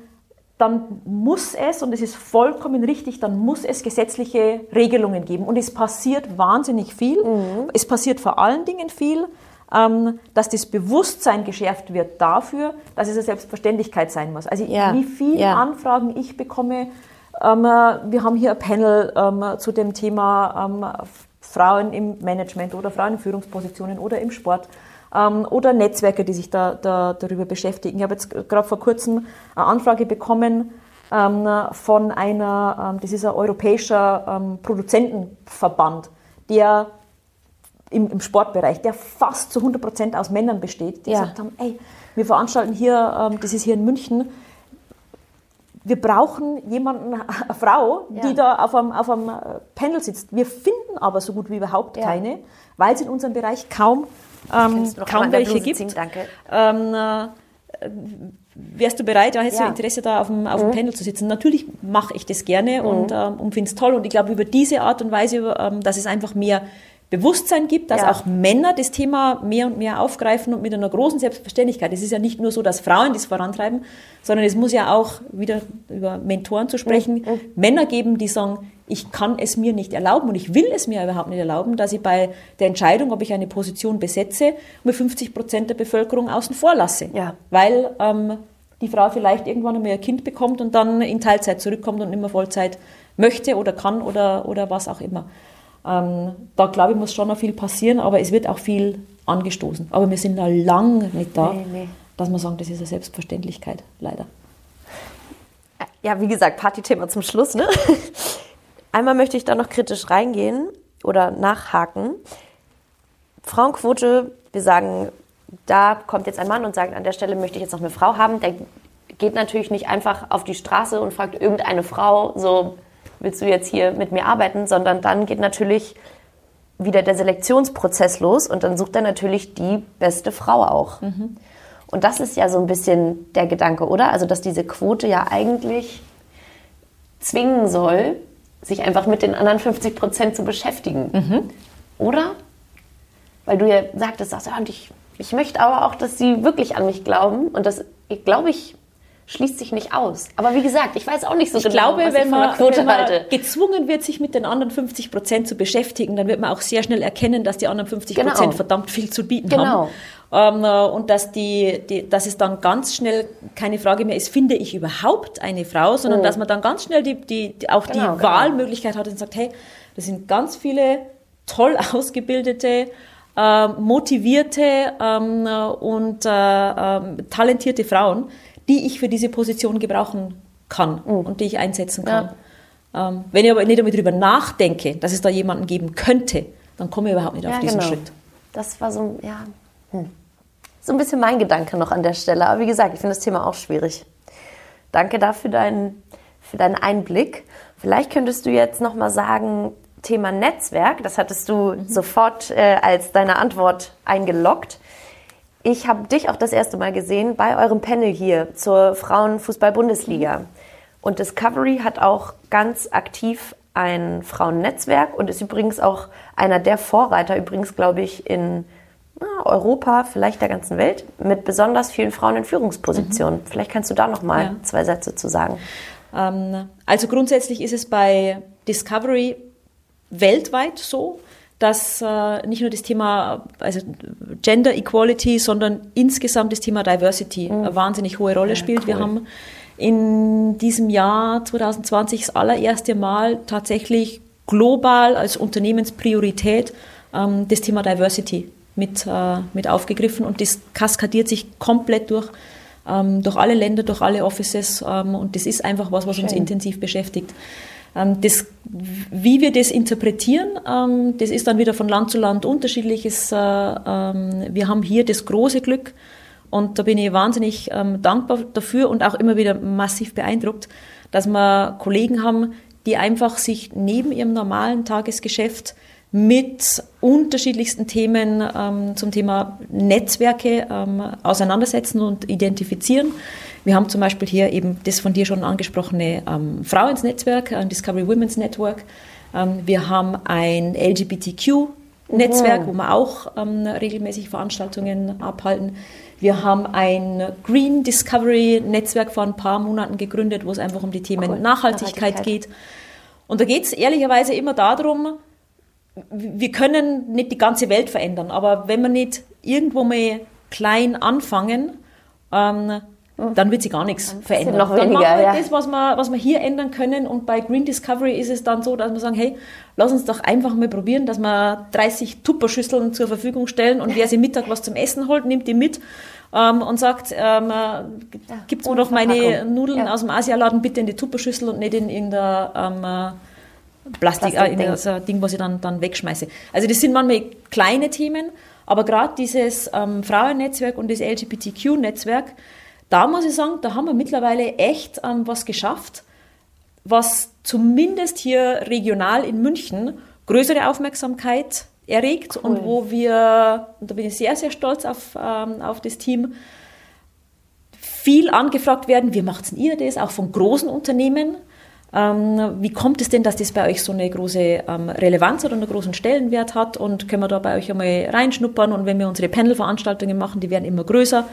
dann muss es, und es ist vollkommen richtig, dann muss es gesetzliche Regelungen geben. Und es passiert wahnsinnig viel. Mhm. Es passiert vor allen Dingen viel, ähm, dass das Bewusstsein geschärft wird dafür, dass es eine Selbstverständlichkeit sein muss. Also ja. wie viele ja. Anfragen ich bekomme, wir haben hier ein Panel ähm, zu dem Thema ähm, Frauen im Management oder Frauen in Führungspositionen oder im Sport oder Netzwerke, die sich da, da darüber beschäftigen. Ich habe jetzt gerade vor kurzem eine Anfrage bekommen von einer, das ist ein europäischer Produzentenverband, der im, im, Sportbereich, der fast zu 100 Prozent aus Männern besteht, die ja. gesagt haben, ey, wir veranstalten hier, das ist hier in München, wir brauchen jemanden, eine Frau, die ja. da auf einem, auf einem Panel sitzt. Wir finden aber so gut wie überhaupt ja. keine, weil es in unserem Bereich kaum, ähm, kaum welche gibt. Ziehen, danke. Ähm, äh, wärst du bereit, hättest ja. du Interesse, da auf dem, auf dem mhm. Panel zu sitzen? Natürlich mache ich das gerne mhm. und, ähm, und finde es toll. Und ich glaube, über diese Art und Weise, ähm, dass es einfach mehr Bewusstsein gibt, dass ja. auch Männer das Thema mehr und mehr aufgreifen und mit einer großen Selbstverständlichkeit. Es ist ja nicht nur so, dass Frauen das vorantreiben, sondern es muss ja auch, wieder über Mentoren zu sprechen, mhm. Männer geben, die sagen, ich kann es mir nicht erlauben und ich will es mir überhaupt nicht erlauben, dass ich bei der Entscheidung, ob ich eine Position besetze, mit 50 Prozent der Bevölkerung außen vor lasse. Ja. Weil ähm, die Frau vielleicht irgendwann einmal ein Kind bekommt und dann in Teilzeit zurückkommt und nicht mehr Vollzeit möchte oder kann oder, oder was auch immer. Ähm, da glaube ich, muss schon noch viel passieren, aber es wird auch viel angestoßen. Aber wir sind da lang nicht da, nee, nee. dass man sagen, das ist eine Selbstverständlichkeit, leider. Ja, wie gesagt, Partythema zum Schluss. Ne? Einmal möchte ich da noch kritisch reingehen oder nachhaken. Frauenquote, wir sagen, da kommt jetzt ein Mann und sagt, an der Stelle möchte ich jetzt noch eine Frau haben. Der geht natürlich nicht einfach auf die Straße und fragt irgendeine Frau, so willst du jetzt hier mit mir arbeiten, sondern dann geht natürlich wieder der Selektionsprozess los und dann sucht er natürlich die beste Frau auch. Mhm. Und das ist ja so ein bisschen der Gedanke, oder? Also, dass diese Quote ja eigentlich zwingen soll, sich einfach mit den anderen 50 Prozent zu beschäftigen. Mhm. Oder? Weil du ja sagtest, sagst, ja, ich, ich möchte aber auch, dass sie wirklich an mich glauben. Und das, glaube ich, schließt sich nicht aus. Aber wie gesagt, ich weiß auch nicht so ich genau, glaube, was wenn ich man, Quote wenn man halte. gezwungen wird, sich mit den anderen 50 Prozent zu beschäftigen, dann wird man auch sehr schnell erkennen, dass die anderen 50 Prozent genau. verdammt viel zu bieten genau. haben. Ähm, äh, und dass, die, die, dass es dann ganz schnell keine Frage mehr ist, finde ich überhaupt eine Frau, sondern oh. dass man dann ganz schnell die, die, die auch genau, die genau. Wahlmöglichkeit hat und sagt, hey, das sind ganz viele toll ausgebildete, äh, motivierte ähm, und äh, äh, talentierte Frauen, die ich für diese Position gebrauchen kann mhm. und die ich einsetzen kann. Ja. Ähm, wenn ich aber nicht damit darüber nachdenke, dass es da jemanden geben könnte, dann komme ich überhaupt nicht ja, auf diesen genau. Schritt. Das war so, ja, hm. so ein bisschen mein Gedanke noch an der Stelle. Aber wie gesagt, ich finde das Thema auch schwierig. Danke dafür deinen, für deinen Einblick. Vielleicht könntest du jetzt noch mal sagen, Thema Netzwerk, das hattest du mhm. sofort äh, als deine Antwort eingeloggt. Ich habe dich auch das erste Mal gesehen bei eurem Panel hier zur Frauenfußball-Bundesliga. Und Discovery hat auch ganz aktiv ein Frauennetzwerk und ist übrigens auch einer der Vorreiter, übrigens glaube ich in Europa, vielleicht der ganzen Welt, mit besonders vielen Frauen in Führungspositionen. Mhm. Vielleicht kannst du da noch mal ja. zwei Sätze zu sagen. Ähm, also grundsätzlich ist es bei Discovery weltweit so, dass äh, nicht nur das Thema also Gender Equality, sondern insgesamt das Thema Diversity mhm. eine wahnsinnig hohe Rolle spielt. Cool. Wir haben in diesem Jahr 2020 das allererste Mal tatsächlich global als Unternehmenspriorität ähm, das Thema Diversity mit, äh, mit aufgegriffen und das kaskadiert sich komplett durch, ähm, durch alle Länder, durch alle Offices ähm, und das ist einfach was, was Schön. uns intensiv beschäftigt. Ähm, das, wie wir das interpretieren, ähm, das ist dann wieder von Land zu Land unterschiedlich. Äh, ähm, wir haben hier das große Glück, und da bin ich wahnsinnig dankbar dafür und auch immer wieder massiv beeindruckt, dass wir Kollegen haben, die einfach sich neben ihrem normalen Tagesgeschäft mit unterschiedlichsten Themen ähm, zum Thema Netzwerke ähm, auseinandersetzen und identifizieren. Wir haben zum Beispiel hier eben das von dir schon angesprochene ähm, Frau ins Netzwerk, ein Discovery Women's Network. Ähm, wir haben ein LGBTQ-Netzwerk, mhm. wo wir auch ähm, regelmäßig Veranstaltungen abhalten. Wir haben ein Green Discovery Netzwerk vor ein paar Monaten gegründet, wo es einfach um die Themen cool. Nachhaltigkeit, Nachhaltigkeit geht. Und da geht es ehrlicherweise immer darum, wir können nicht die ganze Welt verändern, aber wenn wir nicht irgendwo mal klein anfangen, ähm, dann wird sich gar nichts verändern. Noch weniger, dann machen wir ja. das, was wir, was wir hier ändern können. Und bei Green Discovery ist es dann so, dass wir sagen, hey, lass uns doch einfach mal probieren, dass wir 30 Tupperschüsseln zur Verfügung stellen und wer sich Mittag was zum Essen holt, nimmt die mit ähm, und sagt, ähm, ja, gibt's mir doch meine Nudeln ja. aus dem Asialaden bitte in die Tupperschüssel und nicht in irgendein ähm, Plastik, äh, in so ein Ding, was ich dann, dann wegschmeiße. Also das sind manchmal kleine Themen, aber gerade dieses ähm, Frauennetzwerk und das LGBTQ-Netzwerk, da muss ich sagen, da haben wir mittlerweile echt ähm, was geschafft, was zumindest hier regional in München größere Aufmerksamkeit erregt cool. und wo wir, und da bin ich sehr, sehr stolz auf, ähm, auf das Team, viel angefragt werden, wie macht ihr das, auch von großen Unternehmen. Ähm, wie kommt es denn, dass das bei euch so eine große ähm, Relevanz oder einen großen Stellenwert hat und können wir da bei euch einmal reinschnuppern und wenn wir unsere Panel-Veranstaltungen machen, die werden immer größer.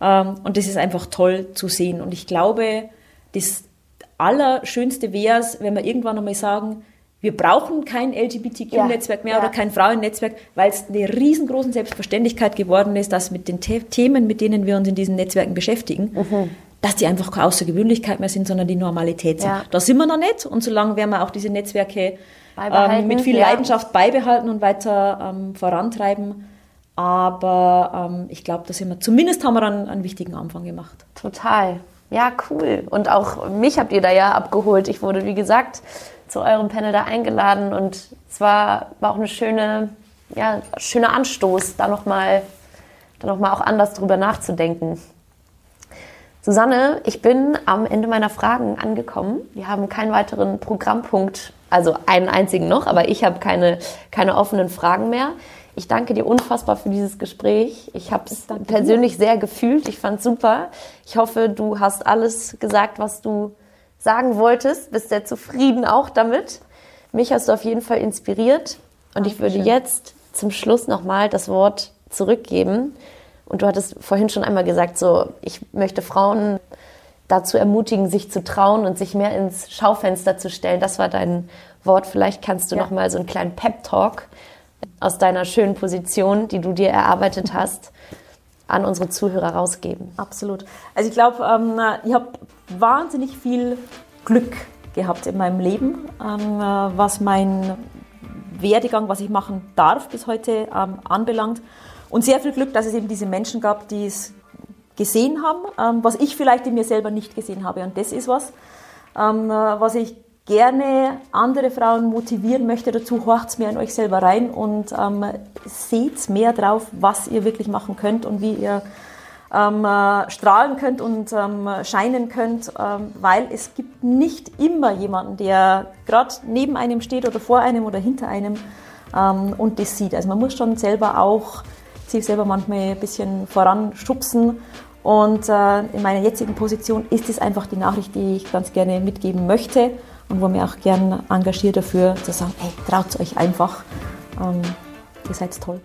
Ähm, und das ist einfach toll zu sehen. Und ich glaube, das Allerschönste wäre es, wenn wir irgendwann einmal sagen, wir brauchen kein LGBTQ-Netzwerk mehr ja. oder kein Frauennetzwerk, weil es eine riesengroße Selbstverständlichkeit geworden ist, dass mit den The Themen, mit denen wir uns in diesen Netzwerken beschäftigen, mhm. Dass die einfach keine Außergewöhnlichkeit mehr sind, sondern die Normalität sind. Ja. Da sind wir noch nicht und solange werden wir auch diese Netzwerke ähm, mit viel ja. Leidenschaft beibehalten und weiter ähm, vorantreiben. Aber ähm, ich glaube, da sind wir, zumindest haben wir einen, einen wichtigen Anfang gemacht. Total. Ja, cool. Und auch mich habt ihr da ja abgeholt. Ich wurde, wie gesagt, zu eurem Panel da eingeladen und es war, war auch eine schöne, ja, schöner Anstoß, da nochmal da noch mal auch anders drüber nachzudenken. Susanne, ich bin am Ende meiner Fragen angekommen. Wir haben keinen weiteren Programmpunkt, also einen einzigen noch, aber ich habe keine, keine offenen Fragen mehr. Ich danke dir unfassbar für dieses Gespräch. Ich habe es persönlich sehr gefühlt. Ich fand super. Ich hoffe, du hast alles gesagt, was du sagen wolltest. Bist sehr zufrieden auch damit. Mich hast du auf jeden Fall inspiriert. Und Dankeschön. ich würde jetzt zum Schluss nochmal das Wort zurückgeben und du hattest vorhin schon einmal gesagt, so, ich möchte Frauen dazu ermutigen, sich zu trauen und sich mehr ins Schaufenster zu stellen. Das war dein Wort. Vielleicht kannst du ja. noch mal so einen kleinen Pep-Talk aus deiner schönen Position, die du dir erarbeitet hast, an unsere Zuhörer rausgeben. Absolut. Also ich glaube, ähm, ich habe wahnsinnig viel Glück gehabt in meinem Leben, ähm, was mein Werdegang, was ich machen darf bis heute ähm, anbelangt. Und sehr viel Glück, dass es eben diese Menschen gab, die es gesehen haben, ähm, was ich vielleicht in mir selber nicht gesehen habe. Und das ist was, ähm, was ich gerne andere Frauen motivieren möchte dazu, horcht mehr in euch selber rein und ähm, seht mehr drauf, was ihr wirklich machen könnt und wie ihr ähm, äh, strahlen könnt und ähm, scheinen könnt, ähm, weil es gibt nicht immer jemanden, der gerade neben einem steht oder vor einem oder hinter einem und das sieht. Also man muss schon selber auch sich selber manchmal ein bisschen voranschubsen. Und äh, in meiner jetzigen Position ist es einfach die Nachricht, die ich ganz gerne mitgeben möchte und wo mir auch gern engagiert dafür, zu sagen, hey, traut euch einfach, ähm, ihr seid toll.